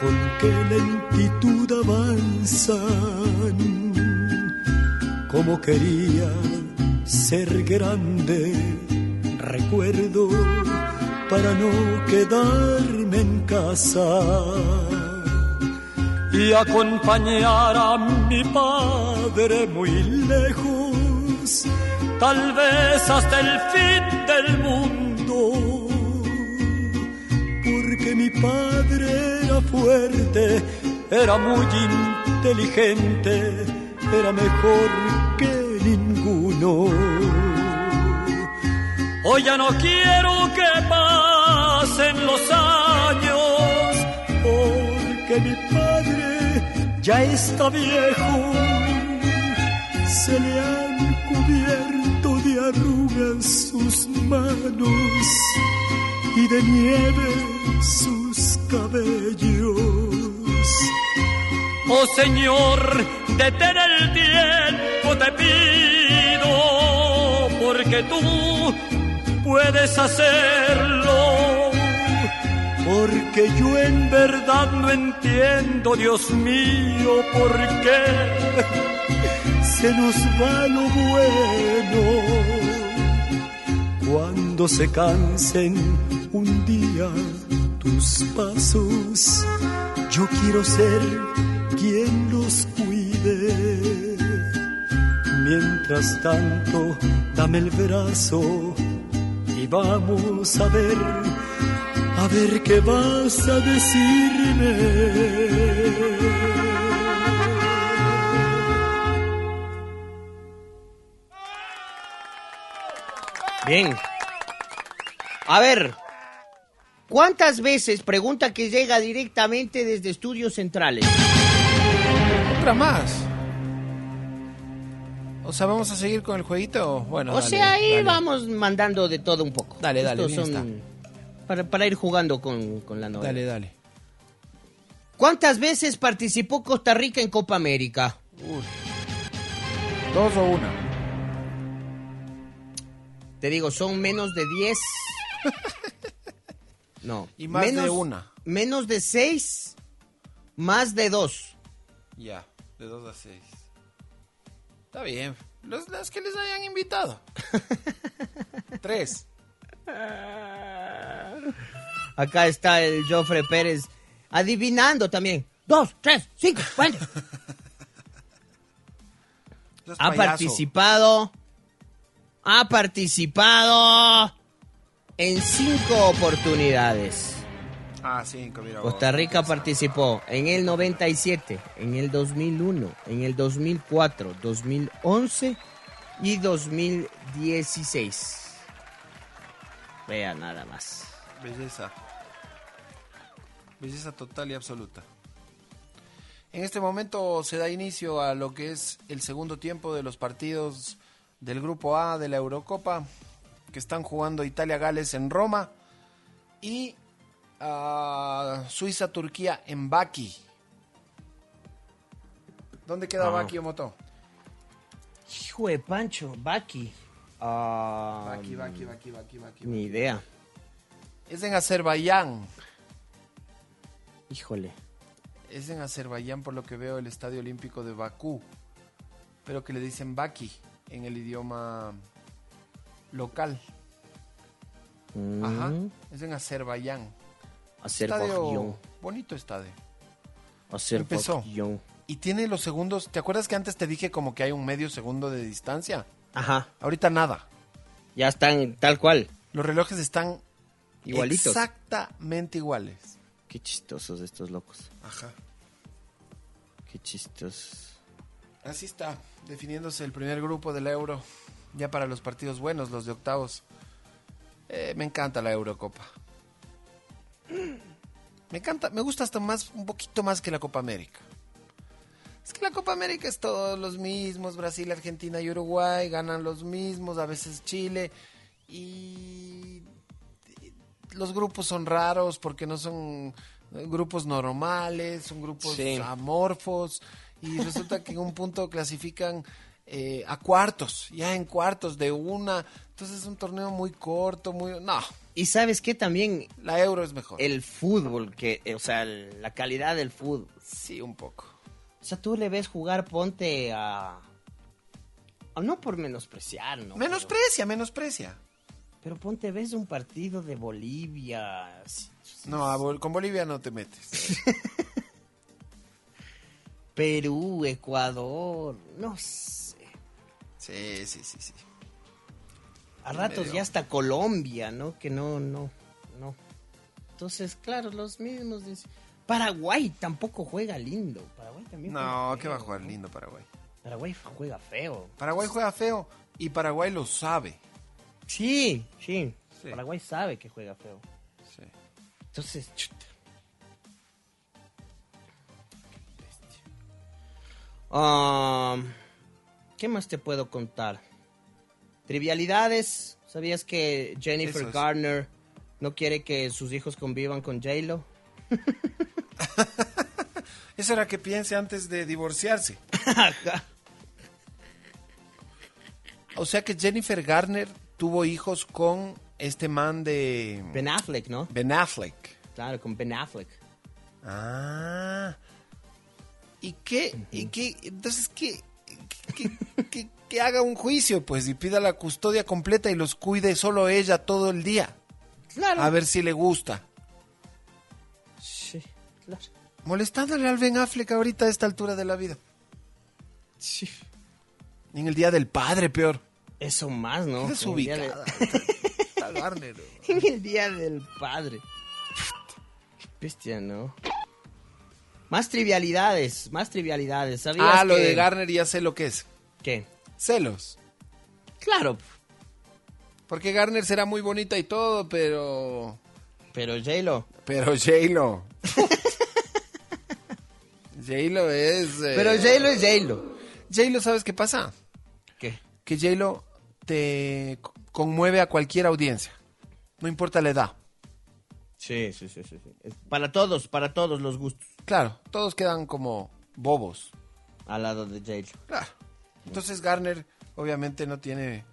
con qué lentitud avanzan. Como quería ser grande, recuerdo para no quedarme en casa. Y acompañar a mi padre muy lejos, tal vez hasta el fin del mundo, porque mi padre era fuerte, era muy inteligente, era mejor que ninguno. Hoy ya no quiero que pasen los años, porque mi padre ya está viejo. Se le han cubierto de arrugas sus manos y de nieve sus cabellos. Oh Señor, detén el tiempo, te pido, porque tú puedes hacerlo. Porque yo en verdad no entiendo, Dios mío, por qué se nos va lo bueno. Cuando se cansen un día tus pasos, yo quiero ser quien los cuide. Mientras tanto, dame el brazo y vamos a ver, a ver qué vas a decirme. Bien. A ver, ¿cuántas veces, pregunta que llega directamente desde estudios centrales? Otra más. O sea, ¿vamos a seguir con el jueguito? Bueno, o dale, sea, ahí dale. vamos mandando de todo un poco. Dale, dale, Estos bien son para, para ir jugando con, con la novela. Dale, dale. ¿Cuántas veces participó Costa Rica en Copa América? ¿Dos o una? Te digo, son menos de 10. No. Y más de menos, una. Menos de 6, más de 2. Ya, de 2 a 6. Está bien. Los, las que les hayan invitado. Tres. Acá está el Jofre Pérez adivinando también. Dos, tres, cinco, cuatro. Ha payaso. participado. Ha participado en cinco oportunidades. Ah, cinco, mira. vos. Costa Rica participó en el 97, en el 2001, en el 2004, 2011 y 2016. Vea nada más. Belleza. Belleza total y absoluta. En este momento se da inicio a lo que es el segundo tiempo de los partidos del Grupo A de la Eurocopa, que están jugando Italia-Gales en Roma y ah, Suiza-Turquía en Baki. ¿Dónde queda Ah. Baki? Hijo de Pancho, Baki. Ah, Baki, Baki, Baki, Baki, Baki. Ni idea. Es en Azerbaiyán. Híjole. Es en Azerbaiyán, por lo que veo, el Estadio Olímpico de Bakú. Pero que le dicen Baki en el idioma local. Ajá. Mm, Es en Azerbaiyán. Azerbaiyán. Estadio, bonito estadio. Empezó. Y tiene los segundos. ¿Te acuerdas que antes te dije como que hay un medio segundo de distancia? Ajá. Ahorita nada. Ya están tal cual. Los relojes están Igualitos. exactamente iguales. Qué chistosos estos locos. Ajá. Qué chistosos. Así está, definiéndose el primer grupo del Euro. Ya para los partidos buenos, los de octavos. Eh, me encanta la Eurocopa. Me encanta, me gusta hasta más, un poquito más que la Copa América. Es que la Copa América es todos los mismos, Brasil, Argentina y Uruguay ganan los mismos, a veces Chile y los grupos son raros porque no son grupos normales, son grupos Sí. amorfos y resulta que en un punto clasifican eh, a cuartos, ya en cuartos de una, entonces es un torneo muy corto, muy no, Y sabes qué también la Euro es mejor. el fútbol, que, eh, o sea, la calidad del fútbol. Sí, un poco. O sea, tú le ves jugar, ponte a... a no por menospreciar, ¿no? Menosprecia, menosprecia. Pero, ponte, ves un partido de Bolivia. No, a Bol- con Bolivia no te metes. Perú, Ecuador, no sé. Sí, sí, sí, sí. A ratos Medio. ya hasta Colombia, ¿no? Que no, no, no. Entonces, claro, los mismos. dicen- Paraguay tampoco juega lindo. Paraguay también No, ¿qué va a jugar ¿no? lindo Paraguay? Paraguay juega feo. Paraguay juega feo y Paraguay lo sabe. Sí, sí. Sí. Paraguay sabe que juega feo. Sí. Entonces, chuta. Um, ¿Qué más te puedo contar? Trivialidades. ¿Sabías que Jennifer es. Garner no quiere que sus hijos convivan con J-Lo? Eso era que piense antes de divorciarse. O sea que Jennifer Garner tuvo hijos con este man de Ben Affleck, ¿no? Ben Affleck. Claro, con Ben Affleck. Ah. ¿Y qué? ¿Y qué? Entonces, ¿qué? Que, que- que haga un juicio, pues, y pida la custodia completa y los cuide solo ella todo el día. Claro. A ver si le gusta. Sí, claro. Molestándole al Ben Affleck ahorita a esta altura de la vida. Sí. En el día del padre, peor. Eso más, ¿no? El día de-. En el día del padre. Qué bestia, ¿no? Más trivialidades, más trivialidades. ¿Sabías Ah, lo que- de Garner ya sé lo que es. ¿Qué? Celos. Claro, Porque Garner será muy bonita y todo, pero... pero J-Lo. Pero J-Lo. J-Lo es... eh, Pero J-Lo es J-Lo. J-Lo, ¿sabes qué pasa? ¿Qué? Que J-Lo te co- conmueve a cualquier audiencia. No importa la edad. Sí, sí, sí, sí. Para todos, para todos los gustos. Claro, todos quedan como bobos. Al lado de J-Lo. Claro. Entonces Garner obviamente no tiene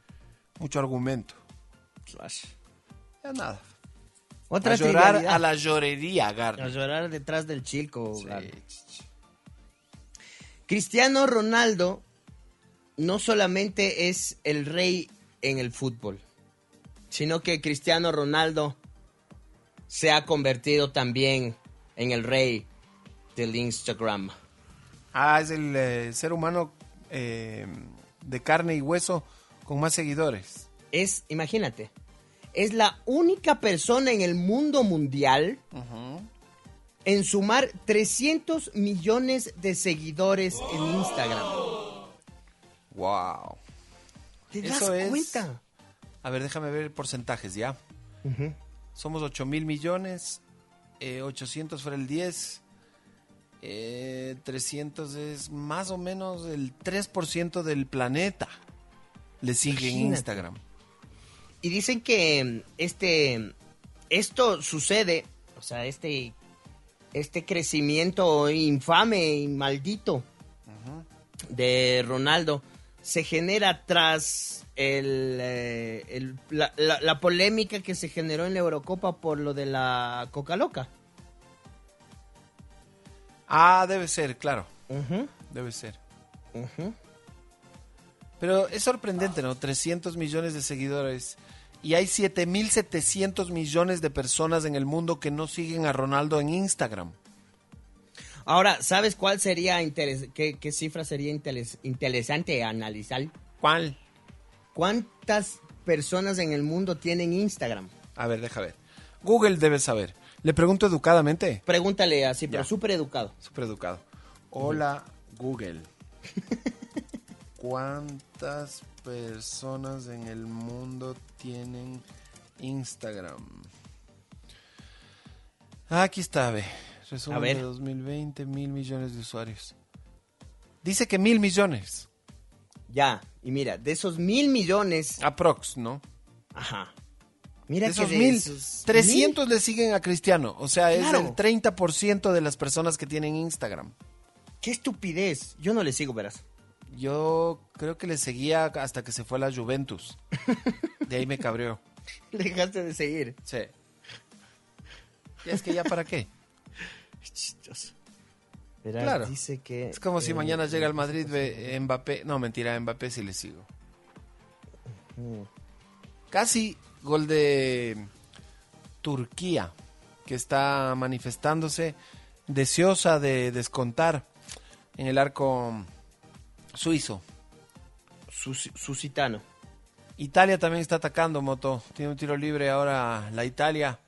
mucho argumento. Ya nada. Otra a llorar trivialidad. a la llorería, A Garner. llorar detrás del chico. Sí, Garner. Cristiano Ronaldo no solamente es el rey en el fútbol, sino que Cristiano Ronaldo se ha convertido también en el rey del Instagram. Ah, es el eh, ser humano eh, de carne y hueso con más seguidores. Es, imagínate, es la única persona en el mundo mundial en sumar 300 millones de seguidores en Instagram. Wow. ¿Te das Eso es- cuenta? A ver, déjame ver porcentajes ya. Somos 8 mil millones, eh, 800 fuera el 10, eh, 300 es más o menos el 3% del planeta. Le sigue en. Instagram. Y dicen que mm, este esto sucede, o sea, este este crecimiento infame y maldito de Ronaldo se genera tras el, eh, el- la, la- la polémica que se generó en la Eurocopa por lo de la Coca Loca. Ah, debe ser, claro. Debe ser. Pero es sorprendente, ¿no? 300 millones de seguidores. Y hay 7.700 millones de personas en el mundo que no siguen a Ronaldo en Instagram. Ahora, ¿sabes cuál sería interes- qué, qué cifra sería interes- interesante analizar? ¿Cuál? ¿Cuántas personas en el mundo tienen Instagram? A ver, deja ver. Google debe saber. Le pregunto educadamente. Pregúntale así, pero súper educado. Súper educado. Hola, Google. ¿Cuántas personas en el mundo tienen Instagram? Aquí está, ve. Resumen A ver. de 2020, mil millones de usuarios. Dice que mil millones. Ya, y mira, de esos mil millones, Aprox, ¿no? ajá. Mira de que esos de mil, esos 300 le siguen a Cristiano. O sea, Claro. es el 30% de las personas que tienen Instagram. qué estupidez. Yo no le sigo, verás. Yo creo que le seguía hasta que se fue a la Juventus. De ahí me cabreó. Dejaste de seguir. Sí. Y es que ya para qué. Chistoso. Verás, Claro. dice que... Es como si eh, mañana llega al Madrid ve Mbappé. No, mentira, Mbappé sí le sigo. Casi gol de Turquía, que está manifestándose deseosa de descontar en el arco suizo. sus- Susitano. Italia también está atacando, Moto. Tiene un tiro libre ahora la Italia.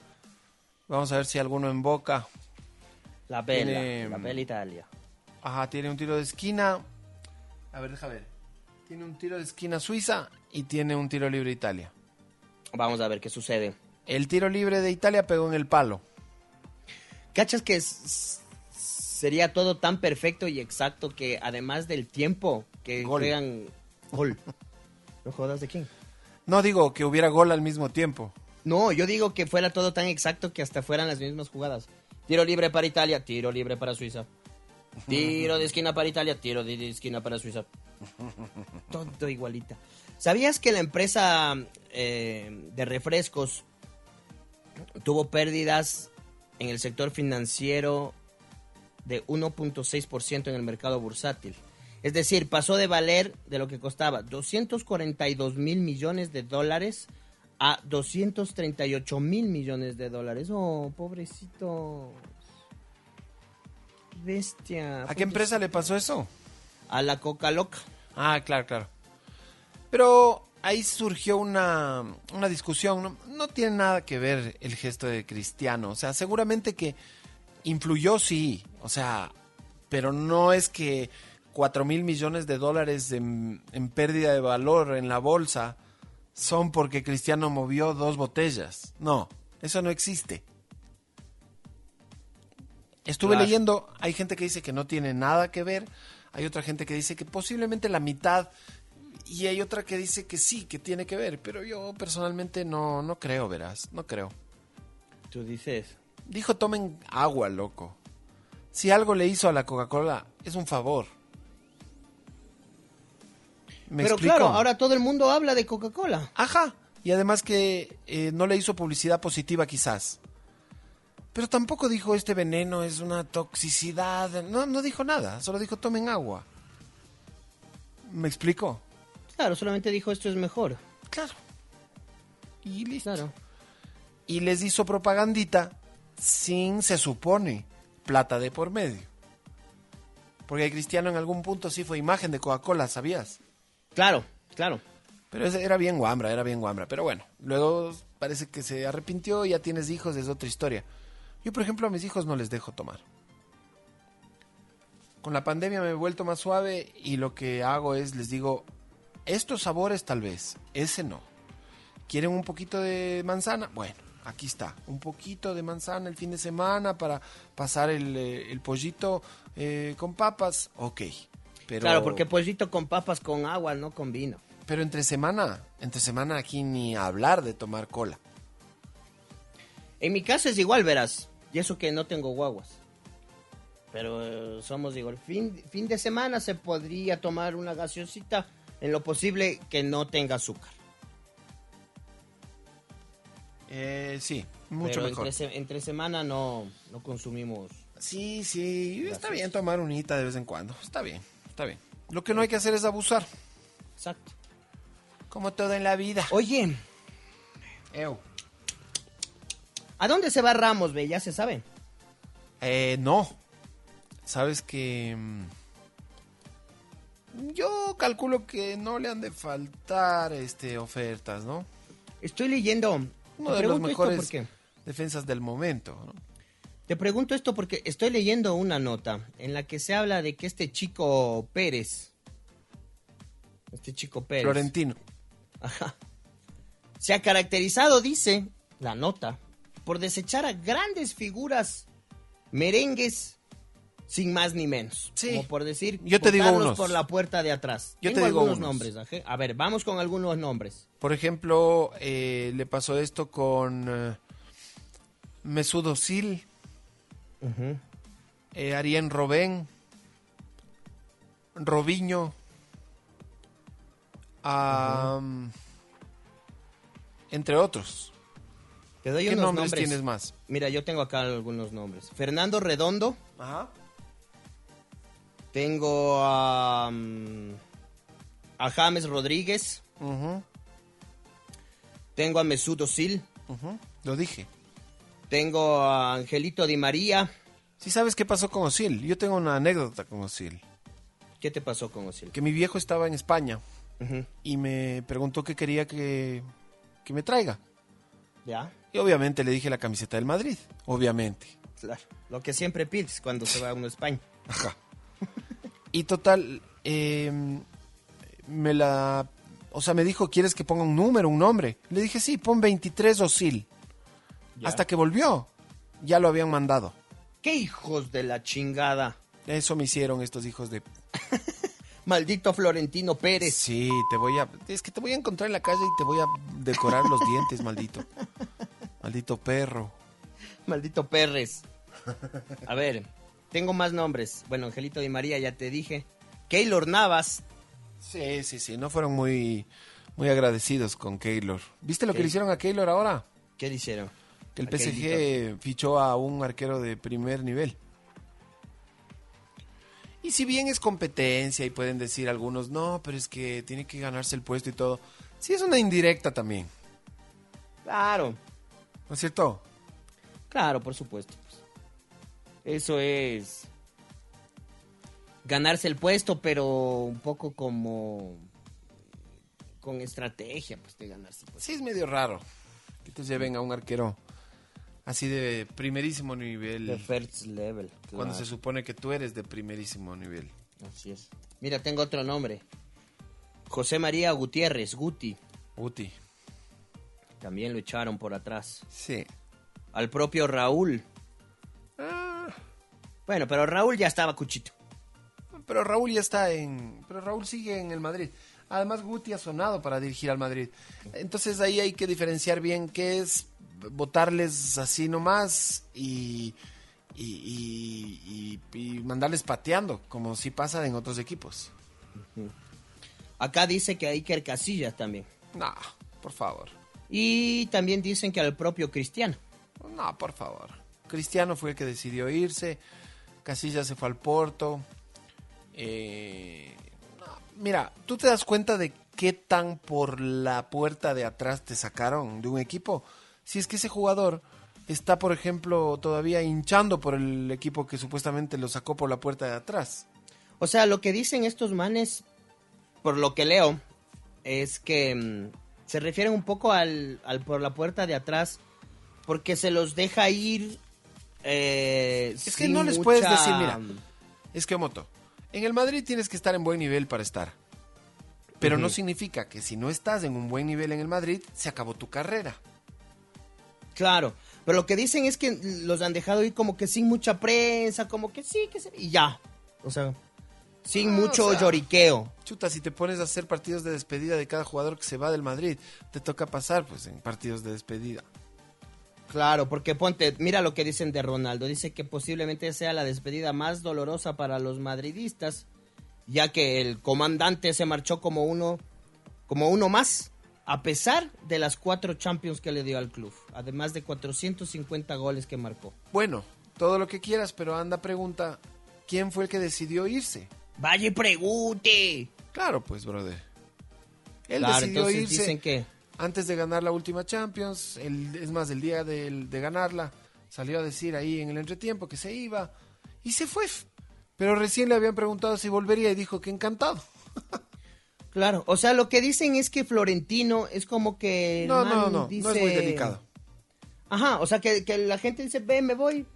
Vamos a ver si alguno en boca. La Bella, Tiene- la Bella Italia. Ajá, tiene un tiro de esquina. A ver, deja ver. Tiene un tiro de esquina Suiza y tiene un tiro libre Italia. Vamos a ver qué sucede. El tiro libre de Italia pegó en el palo. ¿Cachas que es- sería todo tan perfecto y exacto que además del tiempo que Gol. juegan gol? ¿No jodas de quién? No digo que hubiera gol al mismo tiempo. No, yo digo que fuera todo tan exacto que hasta fueran las mismas jugadas. Tiro libre para Italia, tiro libre para Suiza. Tiro de esquina para Italia, tiro de de esquina para Suiza. Todo igualita. ¿Sabías que la empresa eh, de refrescos tuvo pérdidas en el sector financiero de 1.6% en el mercado bursátil? Es decir, pasó de valer de lo que costaba 242 mil millones de dólares a 238 mil millones de dólares. Oh, pobrecito. Bestia. ¿A qué empresa le pasó eso? A la Coca Loca. Ah, claro, claro. Pero ahí surgió una, una discusión. No, no tiene nada que ver el gesto de Cristiano. O sea, seguramente que influyó, sí. O sea, pero no es que 4 mil millones de dólares en, en pérdida de valor en la bolsa son porque Cristiano movió dos botellas. No, eso no existe. Estuve Claro. leyendo, hay gente que dice que no tiene nada que ver, hay otra gente que dice que posiblemente la mitad y hay otra que dice que sí, que tiene que ver, pero yo personalmente no, no creo, verás, no creo. Tú dices. Dijo tomen agua, loco. Si algo le hizo a la Coca-Cola, es un favor. ¿Me Pero explico? claro, ahora todo el mundo habla de Coca-Cola. Ajá. Y además que eh, no le hizo publicidad positiva quizás. Pero tampoco dijo este veneno es una toxicidad. No, no dijo nada, solo dijo tomen agua. ¿Me explico? Claro, solamente dijo esto es mejor. Claro. Y listo. Claro. Y les hizo propagandita sin, se supone, plata de por medio. Porque cristiano en algún punto sí fue imagen de Coca-Cola, ¿sabías? Claro, claro. Pero ese era bien guambra, era bien guambra. Pero bueno, luego parece que se arrepintió, ya tienes hijos, es otra historia. Yo, por ejemplo, a mis hijos no les dejo tomar. Con la pandemia me he vuelto más suave y lo que hago es les digo, estos sabores tal vez, ese no. ¿Quieren un poquito de manzana? Bueno, aquí está, un poquito de manzana el fin de semana para pasar el, eh, el pollito eh, con papas, ok. Pero, Claro, porque pollito con papas con agua, no con vino. Pero entre semana, entre semana aquí ni hablar de tomar cola. En mi casa es igual, verás. Y eso que no tengo guaguas. Pero eh, somos igual. Fin, fin de semana se podría tomar una gaseosita en lo posible que no tenga azúcar. Eh, sí, mucho Pero mejor. Entre, se- entre semana no, no consumimos. Sí, sí, está bien tomar unita de vez en cuando. Está bien, está bien. Lo que no hay que hacer es abusar, Exacto. como todo en la vida. Oye, Ew. ¿a dónde se va Ramos, ve? Ya se sabe. Eh, no. Sabes que... Yo calculo que no le han de faltar este ofertas, ¿no? Estoy leyendo. Uno de los mejores porque- defensas del momento, ¿no? Te pregunto esto porque estoy leyendo una nota en la que se habla de que este chico Pérez, este chico Pérez, Florentino. Ajá. se ha caracterizado, dice la nota, por desechar a grandes figuras merengues sin más ni menos. Sí. Como por decir, Yo te digo unos. por la puerta de atrás. Yo te Tengo digo algunos unos. nombres. A ver, vamos con algunos nombres. Por ejemplo, eh, le pasó esto con eh, Mesut Özil, eh, Arien Robben, Robinho, am, entre otros. Te doy ¿Qué unos nombres tienes más? Mira, yo tengo acá algunos nombres. Fernando Redondo. Ajá. Tengo a, mm, a James Rodríguez. Tengo a Mesut Özil. Lo dije. Tengo a Angelito Di María. ¿Sí sabes qué pasó con Osil? Yo tengo una anécdota con Osil. ¿Qué te pasó con Özil? Que mi viejo estaba en España y me preguntó qué quería que, que me traiga. ¿Ya? Y obviamente le dije la camiseta del Madrid. Obviamente. Claro. Lo que siempre pides cuando se va uno a España. Ajá. Y total, eh, me la... O sea, me dijo, ¿quieres que ponga un número, un nombre? Le dije, sí, pon 23 Osil. Hasta que volvió, ya lo habían mandado. ¡Qué hijos de la chingada! Eso me hicieron estos hijos de... Maldito Florentino Pérez. Sí, te voy a... Es que te voy a encontrar en la calle y te voy a decorar los dientes, maldito. Maldito perro. Maldito Pérez. A ver, tengo más nombres. Bueno, Angelito Di María, ya te dije. Keylor Navas. Sí, sí, sí, no fueron muy, muy agradecidos con Keylor. ¿Viste lo que le hicieron a Keylor ahora? ¿Qué le hicieron? Que el A PSG Keylito. fichó a un arquero de primer nivel. Y si bien es competencia y pueden decir algunos, no, pero es que tiene que ganarse el puesto y todo. Sí es una indirecta también, Claro, ¿no es cierto? claro, por supuesto. Eso es ganarse el puesto, pero un poco como con estrategia, pues de ganarse el puesto. Sí es medio raro que te lleven a un arquero así de primerísimo nivel The first level. cuando se supone que tú eres de primerísimo nivel. Así es. Mira, tengo otro nombre. José María Gutiérrez, Guti. Uti. También lo echaron por atrás. Sí. Al propio Raúl. Ah, Bueno, pero Raúl ya estaba cuchito. Pero Raúl ya está en. Pero Raúl sigue en el Madrid. Además, Guti ha sonado para dirigir al Madrid. Entonces ahí hay que diferenciar bien qué es votarles así nomás y, y, y- mandarles pateando, como si pasa en otros equipos. Acá dice que hay Iker Casillas también. No, por favor. Y también dicen que al propio Cristiano. No, por favor. Cristiano fue el que decidió irse, Casillas se fue al Porto. Eh, mira, ¿tú te das cuenta de qué tan por la puerta de atrás te sacaron de un equipo? Si es que ese jugador está, por ejemplo, todavía hinchando por el equipo que supuestamente lo sacó por la puerta de atrás. O sea, lo que dicen estos manes, por lo que leo, es que mm, se refieren un poco al por la puerta de atrás, porque se los deja ir. Eh, Es que no les puedes decir, mira, es que Moto, en el Madrid tienes que estar en buen nivel para estar. Pero no significa que si no estás en un buen nivel en el Madrid, se acabó tu carrera. Claro, pero lo que dicen es que los han dejado ir como que sin mucha prensa, como que sí, que se... Y ya. O sea, sin Ah, mucho o sea, lloriqueo. Chuta, si te pones a hacer partidos de despedida de cada jugador que se va del Madrid, te toca pasar pues en partidos de despedida. Claro, porque ponte, mira lo que dicen de Ronaldo. Dice que posiblemente sea la despedida más dolorosa para los madridistas, ya que el comandante se marchó como uno, como uno más, a pesar de las cuatro Champions que le dio al club, además de 450 goles que marcó. Bueno, todo lo que quieras, pero anda pregunta, ¿quién fue el que decidió irse? Vaya y pregunte. Claro, pues, brother. Él Claro, decidió entonces irse dicen que antes de ganar la última Champions, el- es más, el día de, ganarla, salió a decir ahí en el entretiempo que se iba y se fue. Pero recién le habían preguntado si volvería y dijo que encantado. Claro, o sea, lo que dicen es que Florentino es como que... No, no, no, dice- no es muy delicado. Ajá, o sea, que, que la gente dice, ven, me voy,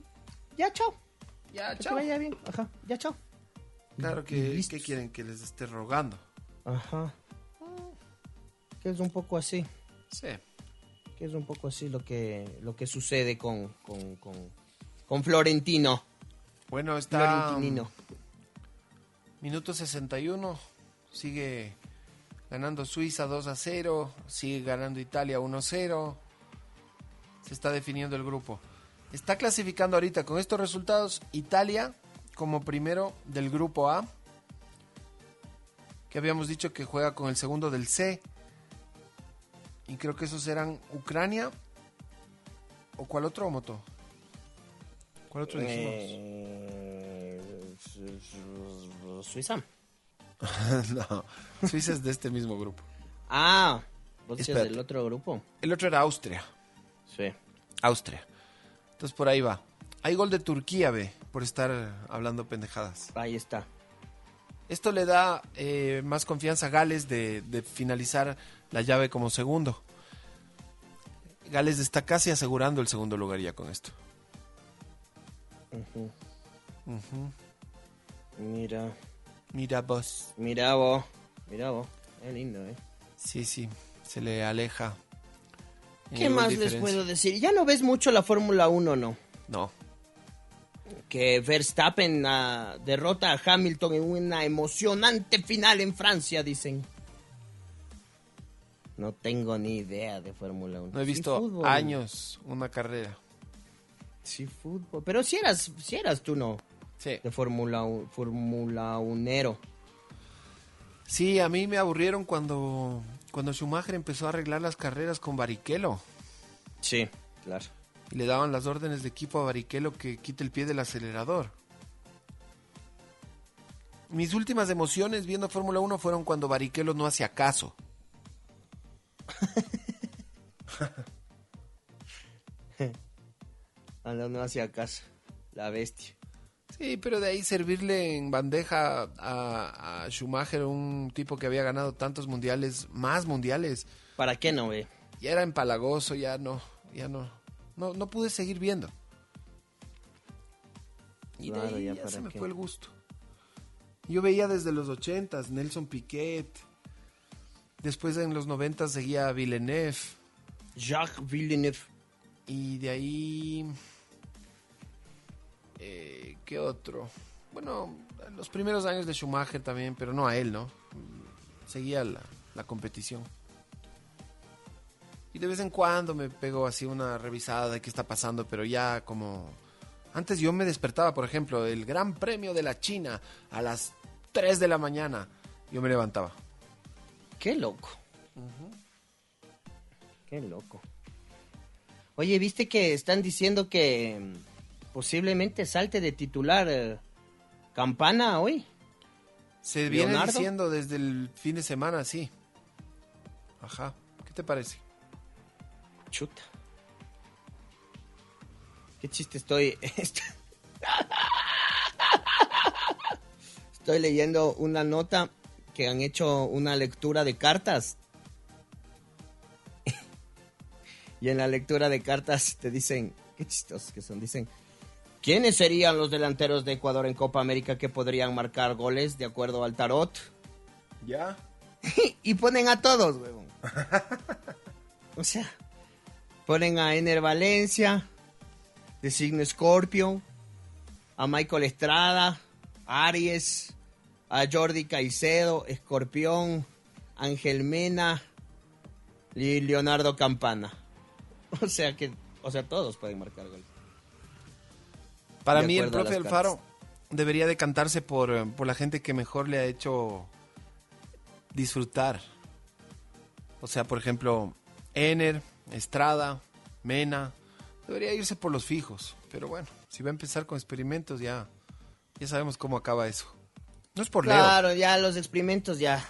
ya, chao. Ya, Que chao. vaya bien, ajá, ya, chao. Claro que ¿qué quieren que les esté rogando. Ajá. Que es un poco así, Sí. que es un poco así lo que, lo que sucede con, con, con, con Florentino. Bueno, está Florentinino. minuto 61, sigue ganando Suiza 2 a 0, sigue ganando Italia 1 a 0. Se está definiendo el grupo. Está clasificando ahorita con estos resultados Italia como primero del grupo A. Que habíamos dicho que juega con el segundo del C. Y creo que esos eran Ucrania. ¿O cuál otro, Moto? ¿Cuál otro dijimos? Eh, su- su- Suiza. no, Suiza es de este mismo grupo. Ah, vos decías del otro grupo. El otro era Austria. Sí. Austria. Entonces por ahí va. Hay gol de Turquía, ve, por estar hablando pendejadas. Ahí está. Esto le da eh, más confianza a Gales de, de finalizar la llave como segundo. Gales está casi asegurando el segundo lugar ya con esto. Mira, Mira vos. mira vos, mira vos. Es lindo, ¿eh? Sí, sí, se le aleja. ¿Qué más les puedo decir? Ya no ves mucho la Fórmula 1, ¿no? No. Que Verstappen ah, derrota a Hamilton en una emocionante final en Francia, dicen. No tengo ni idea de Fórmula 1. No he Sí, visto fútbol. años una carrera. Sí, fútbol. Pero si eras, si eras tú, ¿no? Sí. De Fórmula Fórmula 1. Sí, a mí me aburrieron cuando, cuando Schumacher empezó a arreglar las carreras con Barrichello. Sí, claro. Y le daban las órdenes de equipo a Barrichello que quite el pie del acelerador. Mis últimas emociones viendo Fórmula 1 fueron cuando Barrichello no hacía caso. Anda, no hacía caso. La bestia. Sí, pero de ahí servirle en bandeja a, a Schumacher, un tipo que había ganado tantos mundiales, más mundiales. ¿Para qué no ve? Ya era empalagoso, ya no, ya no. No, no pude seguir viendo. Y de ahí ya se me qué. fue el gusto. Yo veía desde los ochentas, Nelson Piquet. Después en los noventas seguía Villeneuve. Jacques Villeneuve. Y de ahí... Eh, ¿Qué otro? Bueno, los primeros años de Schumacher también, pero no a él, ¿no? Seguía la, la competición. Y de vez en cuando me pego así una revisada de qué está pasando, pero ya como... Antes yo me despertaba, por ejemplo, el Gran Premio de la China a las 3 de la mañana. Yo me levantaba. Qué loco. Qué loco. Oye, ¿viste que están diciendo que, posiblemente salte de titular eh, Campana hoy. Se viene Leonardo. diciendo desde el fin de semana, sí. Ajá. ¿Qué te parece? Chuta. Qué chiste estoy. Estoy leyendo una nota que han hecho una lectura de cartas. Y en la lectura de cartas te dicen, qué chistosos que son, dicen, ¿quiénes serían los delanteros de Ecuador en Copa América que podrían marcar goles de acuerdo al tarot? ¿Ya? y ponen a todos, huevón. o sea, ponen a Ener Valencia, de signo Scorpio, a Michael Estrada, Aries, a Jordi Caicedo, Escorpión, Ángel Mena y Leonardo Campana. O sea que, o sea, todos pueden marcar gol. Para De mí el profe Alfaro debería decantarse por, eh, por la gente que mejor le ha hecho disfrutar. O sea, por ejemplo, Ener, Estrada, Mena. Debería irse por los fijos. Pero bueno, si va a empezar con experimentos ya, ya sabemos cómo acaba eso. No es por Leo. Claro, ya los experimentos ya.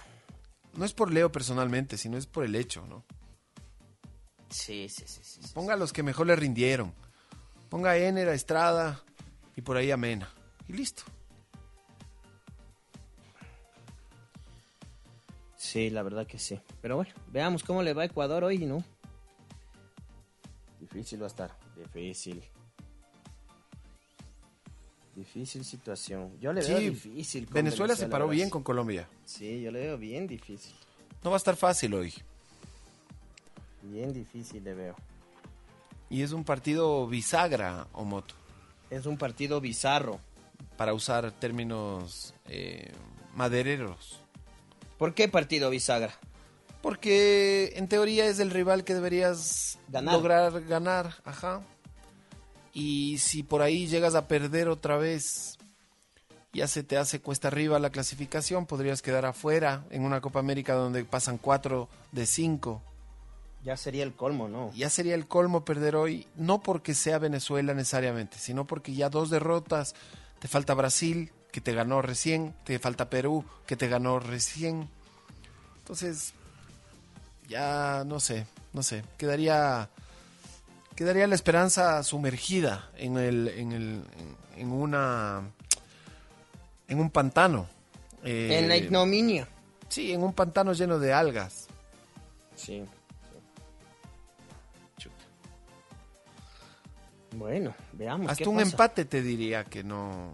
No es por Leo personalmente, sino es por el hecho, ¿no? Sí, sí, sí, sí. sí. Ponga a los que mejor le rindieron. Ponga a Ener, a Estrada y por ahí a Mena. Y listo. Sí, la verdad que sí. Pero bueno, veamos cómo le va a Ecuador hoy, ¿no? Difícil va a estar. Difícil. Difícil situación. Yo le veo difícil. con Venezuela se paró bien con Colombia. Sí, yo le veo bien difícil. No va a estar fácil hoy. Bien difícil le veo. Y es un partido bisagra, Omoto, Es un partido bizarro. para usar términos eh, madereros. ¿Por qué partido bisagra? Porque en teoría es el rival que deberías Ganar. lograr ganar. Ajá. Y si por ahí llegas a perder otra vez, ya se te hace cuesta arriba la clasificación, podrías quedar afuera en una Copa América donde pasan cuatro de cinco. Ya sería el colmo, ¿no? Ya sería el colmo perder hoy, no porque sea Venezuela necesariamente, sino porque ya dos derrotas, te falta Brasil, que te ganó recién, te falta Perú, que te ganó recién. Entonces, ya no sé, no sé, quedaría quedaría la esperanza sumergida en el en el en, una en un pantano. Eh, En la ignominia. Sí, en un pantano lleno de algas. Sí. Bueno, veamos. Hasta qué un pasa. empate te diría que no.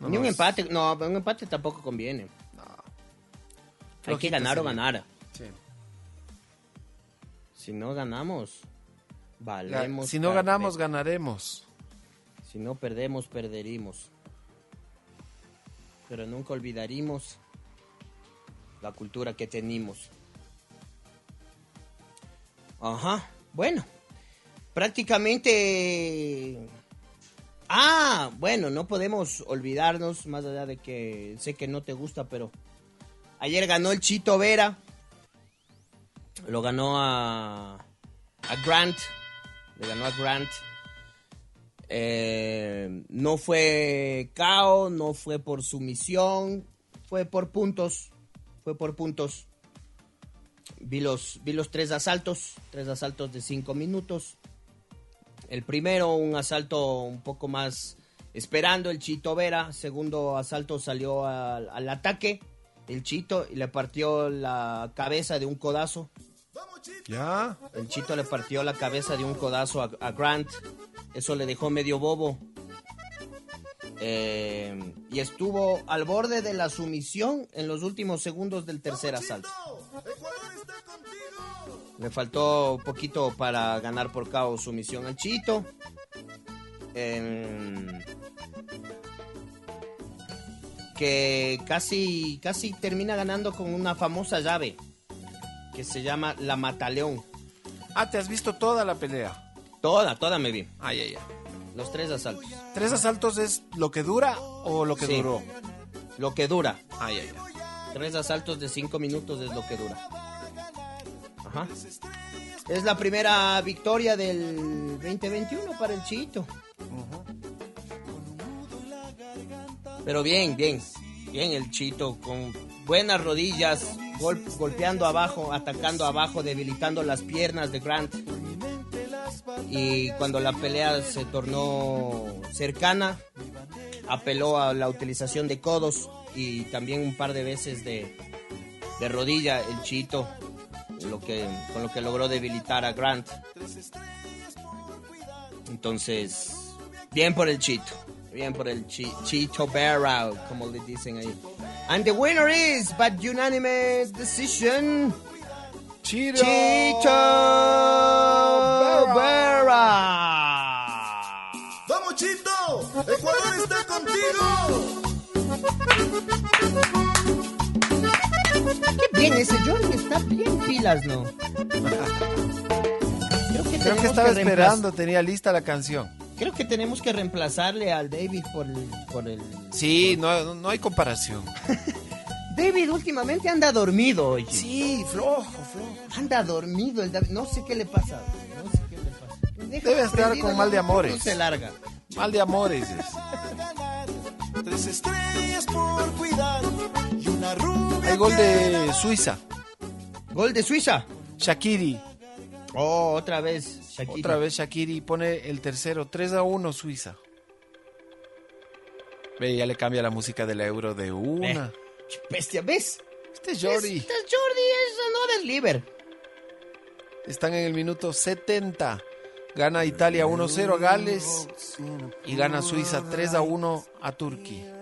no Ni un nos- empate, no, un empate tampoco conviene. Hay que ganar o ganar. Sí. Si no ganamos, Si no ganamos, ganaremos. Si no perdemos, perderimos. Pero nunca olvidarimos la cultura que tenemos. Ajá, bueno. Prácticamente... Ah, bueno, no podemos olvidarnos, más allá de que sé que no te gusta, pero ayer ganó el Chito Vera. Lo ganó a, a Grant. Le ganó a Grant. No fue KO, no fue por sumisión, fue por puntos. Fue por puntos. Vi los, vi los tres asaltos, tres asaltos de cinco minutos. El primero, un asalto un poco más esperando el Chito Vera. Segundo asalto salió al, al ataque el Chito y le partió la cabeza de un codazo. ¿Ya? El Chito le partió la cabeza de un codazo a, a Grant. Eso le dejó medio bobo. Eh, y estuvo al borde de la sumisión en los últimos segundos del tercer asalto. Le faltó un poquito para ganar por KO sumisión al Chito. Eh, que casi, casi termina ganando con una famosa llave que se llama la Mataleón. Ah, ¿te has visto toda la pelea? Toda, toda me vi. Ay, ay, ay. Los tres asaltos. ¿Tres asaltos es lo que dura o lo que Sí. duró? Lo que dura. Ay, ay, ay. Tres asaltos de cinco minutos es lo que dura. Ajá. Es la primera victoria del 2021 para el Chito. Pero bien, bien. Bien el Chito, con buenas rodillas, gol- golpeando abajo, atacando abajo, debilitando las piernas de Grant. Y cuando la pelea se tornó cercana, apeló a la utilización de codos y también un par de veces de, de rodilla el Chito, lo que, con lo que logró debilitar a Grant. Entonces, bien por el Chito. Bien por el chi- Chito Barrow, como le dicen ahí. And the winner is, by unanimous decision, Chito, Chito Barrow. ¡Vamos, Chito! ¡Ecuador está contigo! Qué bien, ese Jordi está bien pilas, ¿no? Creo que, Creo que estaba reemplaz- esperando, tenía lista la canción. Creo que tenemos que reemplazarle al David por el, por el... Sí, no, no hay comparación. David últimamente anda dormido, oye. Sí, flojo, flojo. Anda dormido el David. No sé qué le pasa. No sé qué le pasa. Deja Debe estar con mal de no amores. se larga. Mal de amores es. Tres estrellas por cuidar y una rubia. Hay gol de Suiza. Gol de Suiza. Shakiri. Oh, otra vez. Shakira. Otra vez Shakiri pone el tercero. 3 a 1 Suiza. Ve, ya le cambia la música de la euro de una. Qué Bestia, ¿ves? Este es Jordi. Este es Jordi, es no Liver. Están en el minuto 70. Gana Italia 1-0 a Gales. Y gana Suiza 3 a 1 a Turquía.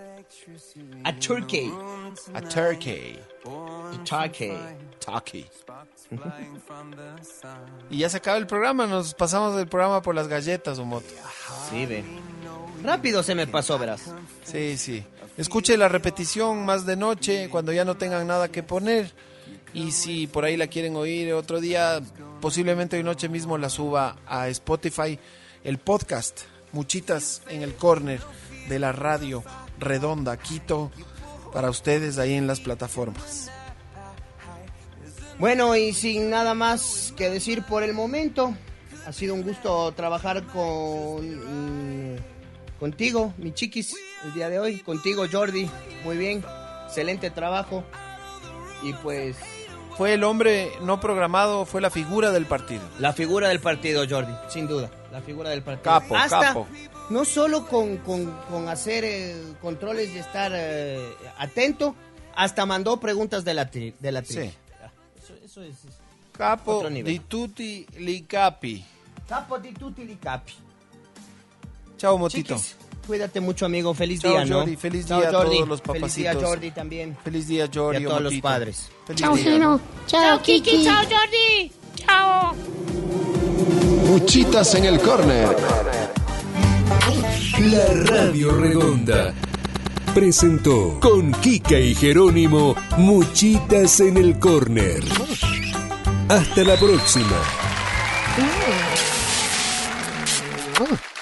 A Turkey. A Turkey. Turkey. Y ya se acaba el programa. Nos pasamos del programa por las galletas, Omoto. Sí, ve. Rápido se me pasó, verás. Sí, sí. Escuche la repetición más de noche cuando ya no tengan nada que poner. Y si por ahí la quieren oír otro día, posiblemente hoy noche mismo la suba a Spotify, el podcast Muchitas en el corner de la radio redonda Quito para ustedes ahí en las plataformas. Bueno, y sin nada más que decir por el momento, ha sido un gusto trabajar con mm, contigo, mi chiquis, el día de hoy. Contigo, Jordi. Muy bien. Excelente trabajo. Y pues Fue el hombre no programado, fue la figura del partido. la figura del partido, Jordi, sin duda. La figura del partido. Capo, Hasta, capo. No solo con, con- con hacer eh, controles y estar eh, atento, hasta mandó preguntas de la, tri- de la trivia. Sí. Eso, eso es. Capo Otro nivel. di tutti li capi. Capo di tutti li capi. Chao, Motito. Chiquis, cuídate mucho, amigo. Feliz Chao, día, ¿no? Jordi. Feliz Chao, día a Jordi. todos los Feliz día, papacitos. Jordi, también. Feliz día, Jordi. Y a todos los padres. Feliz Chao, día. Gino. Chao, Kiki. Chao, Jordi. Chao. Muchitas en el corner. La Radio Redonda presentó con Kika y Jerónimo Muchitas en el Corner. Hasta la próxima. Mm.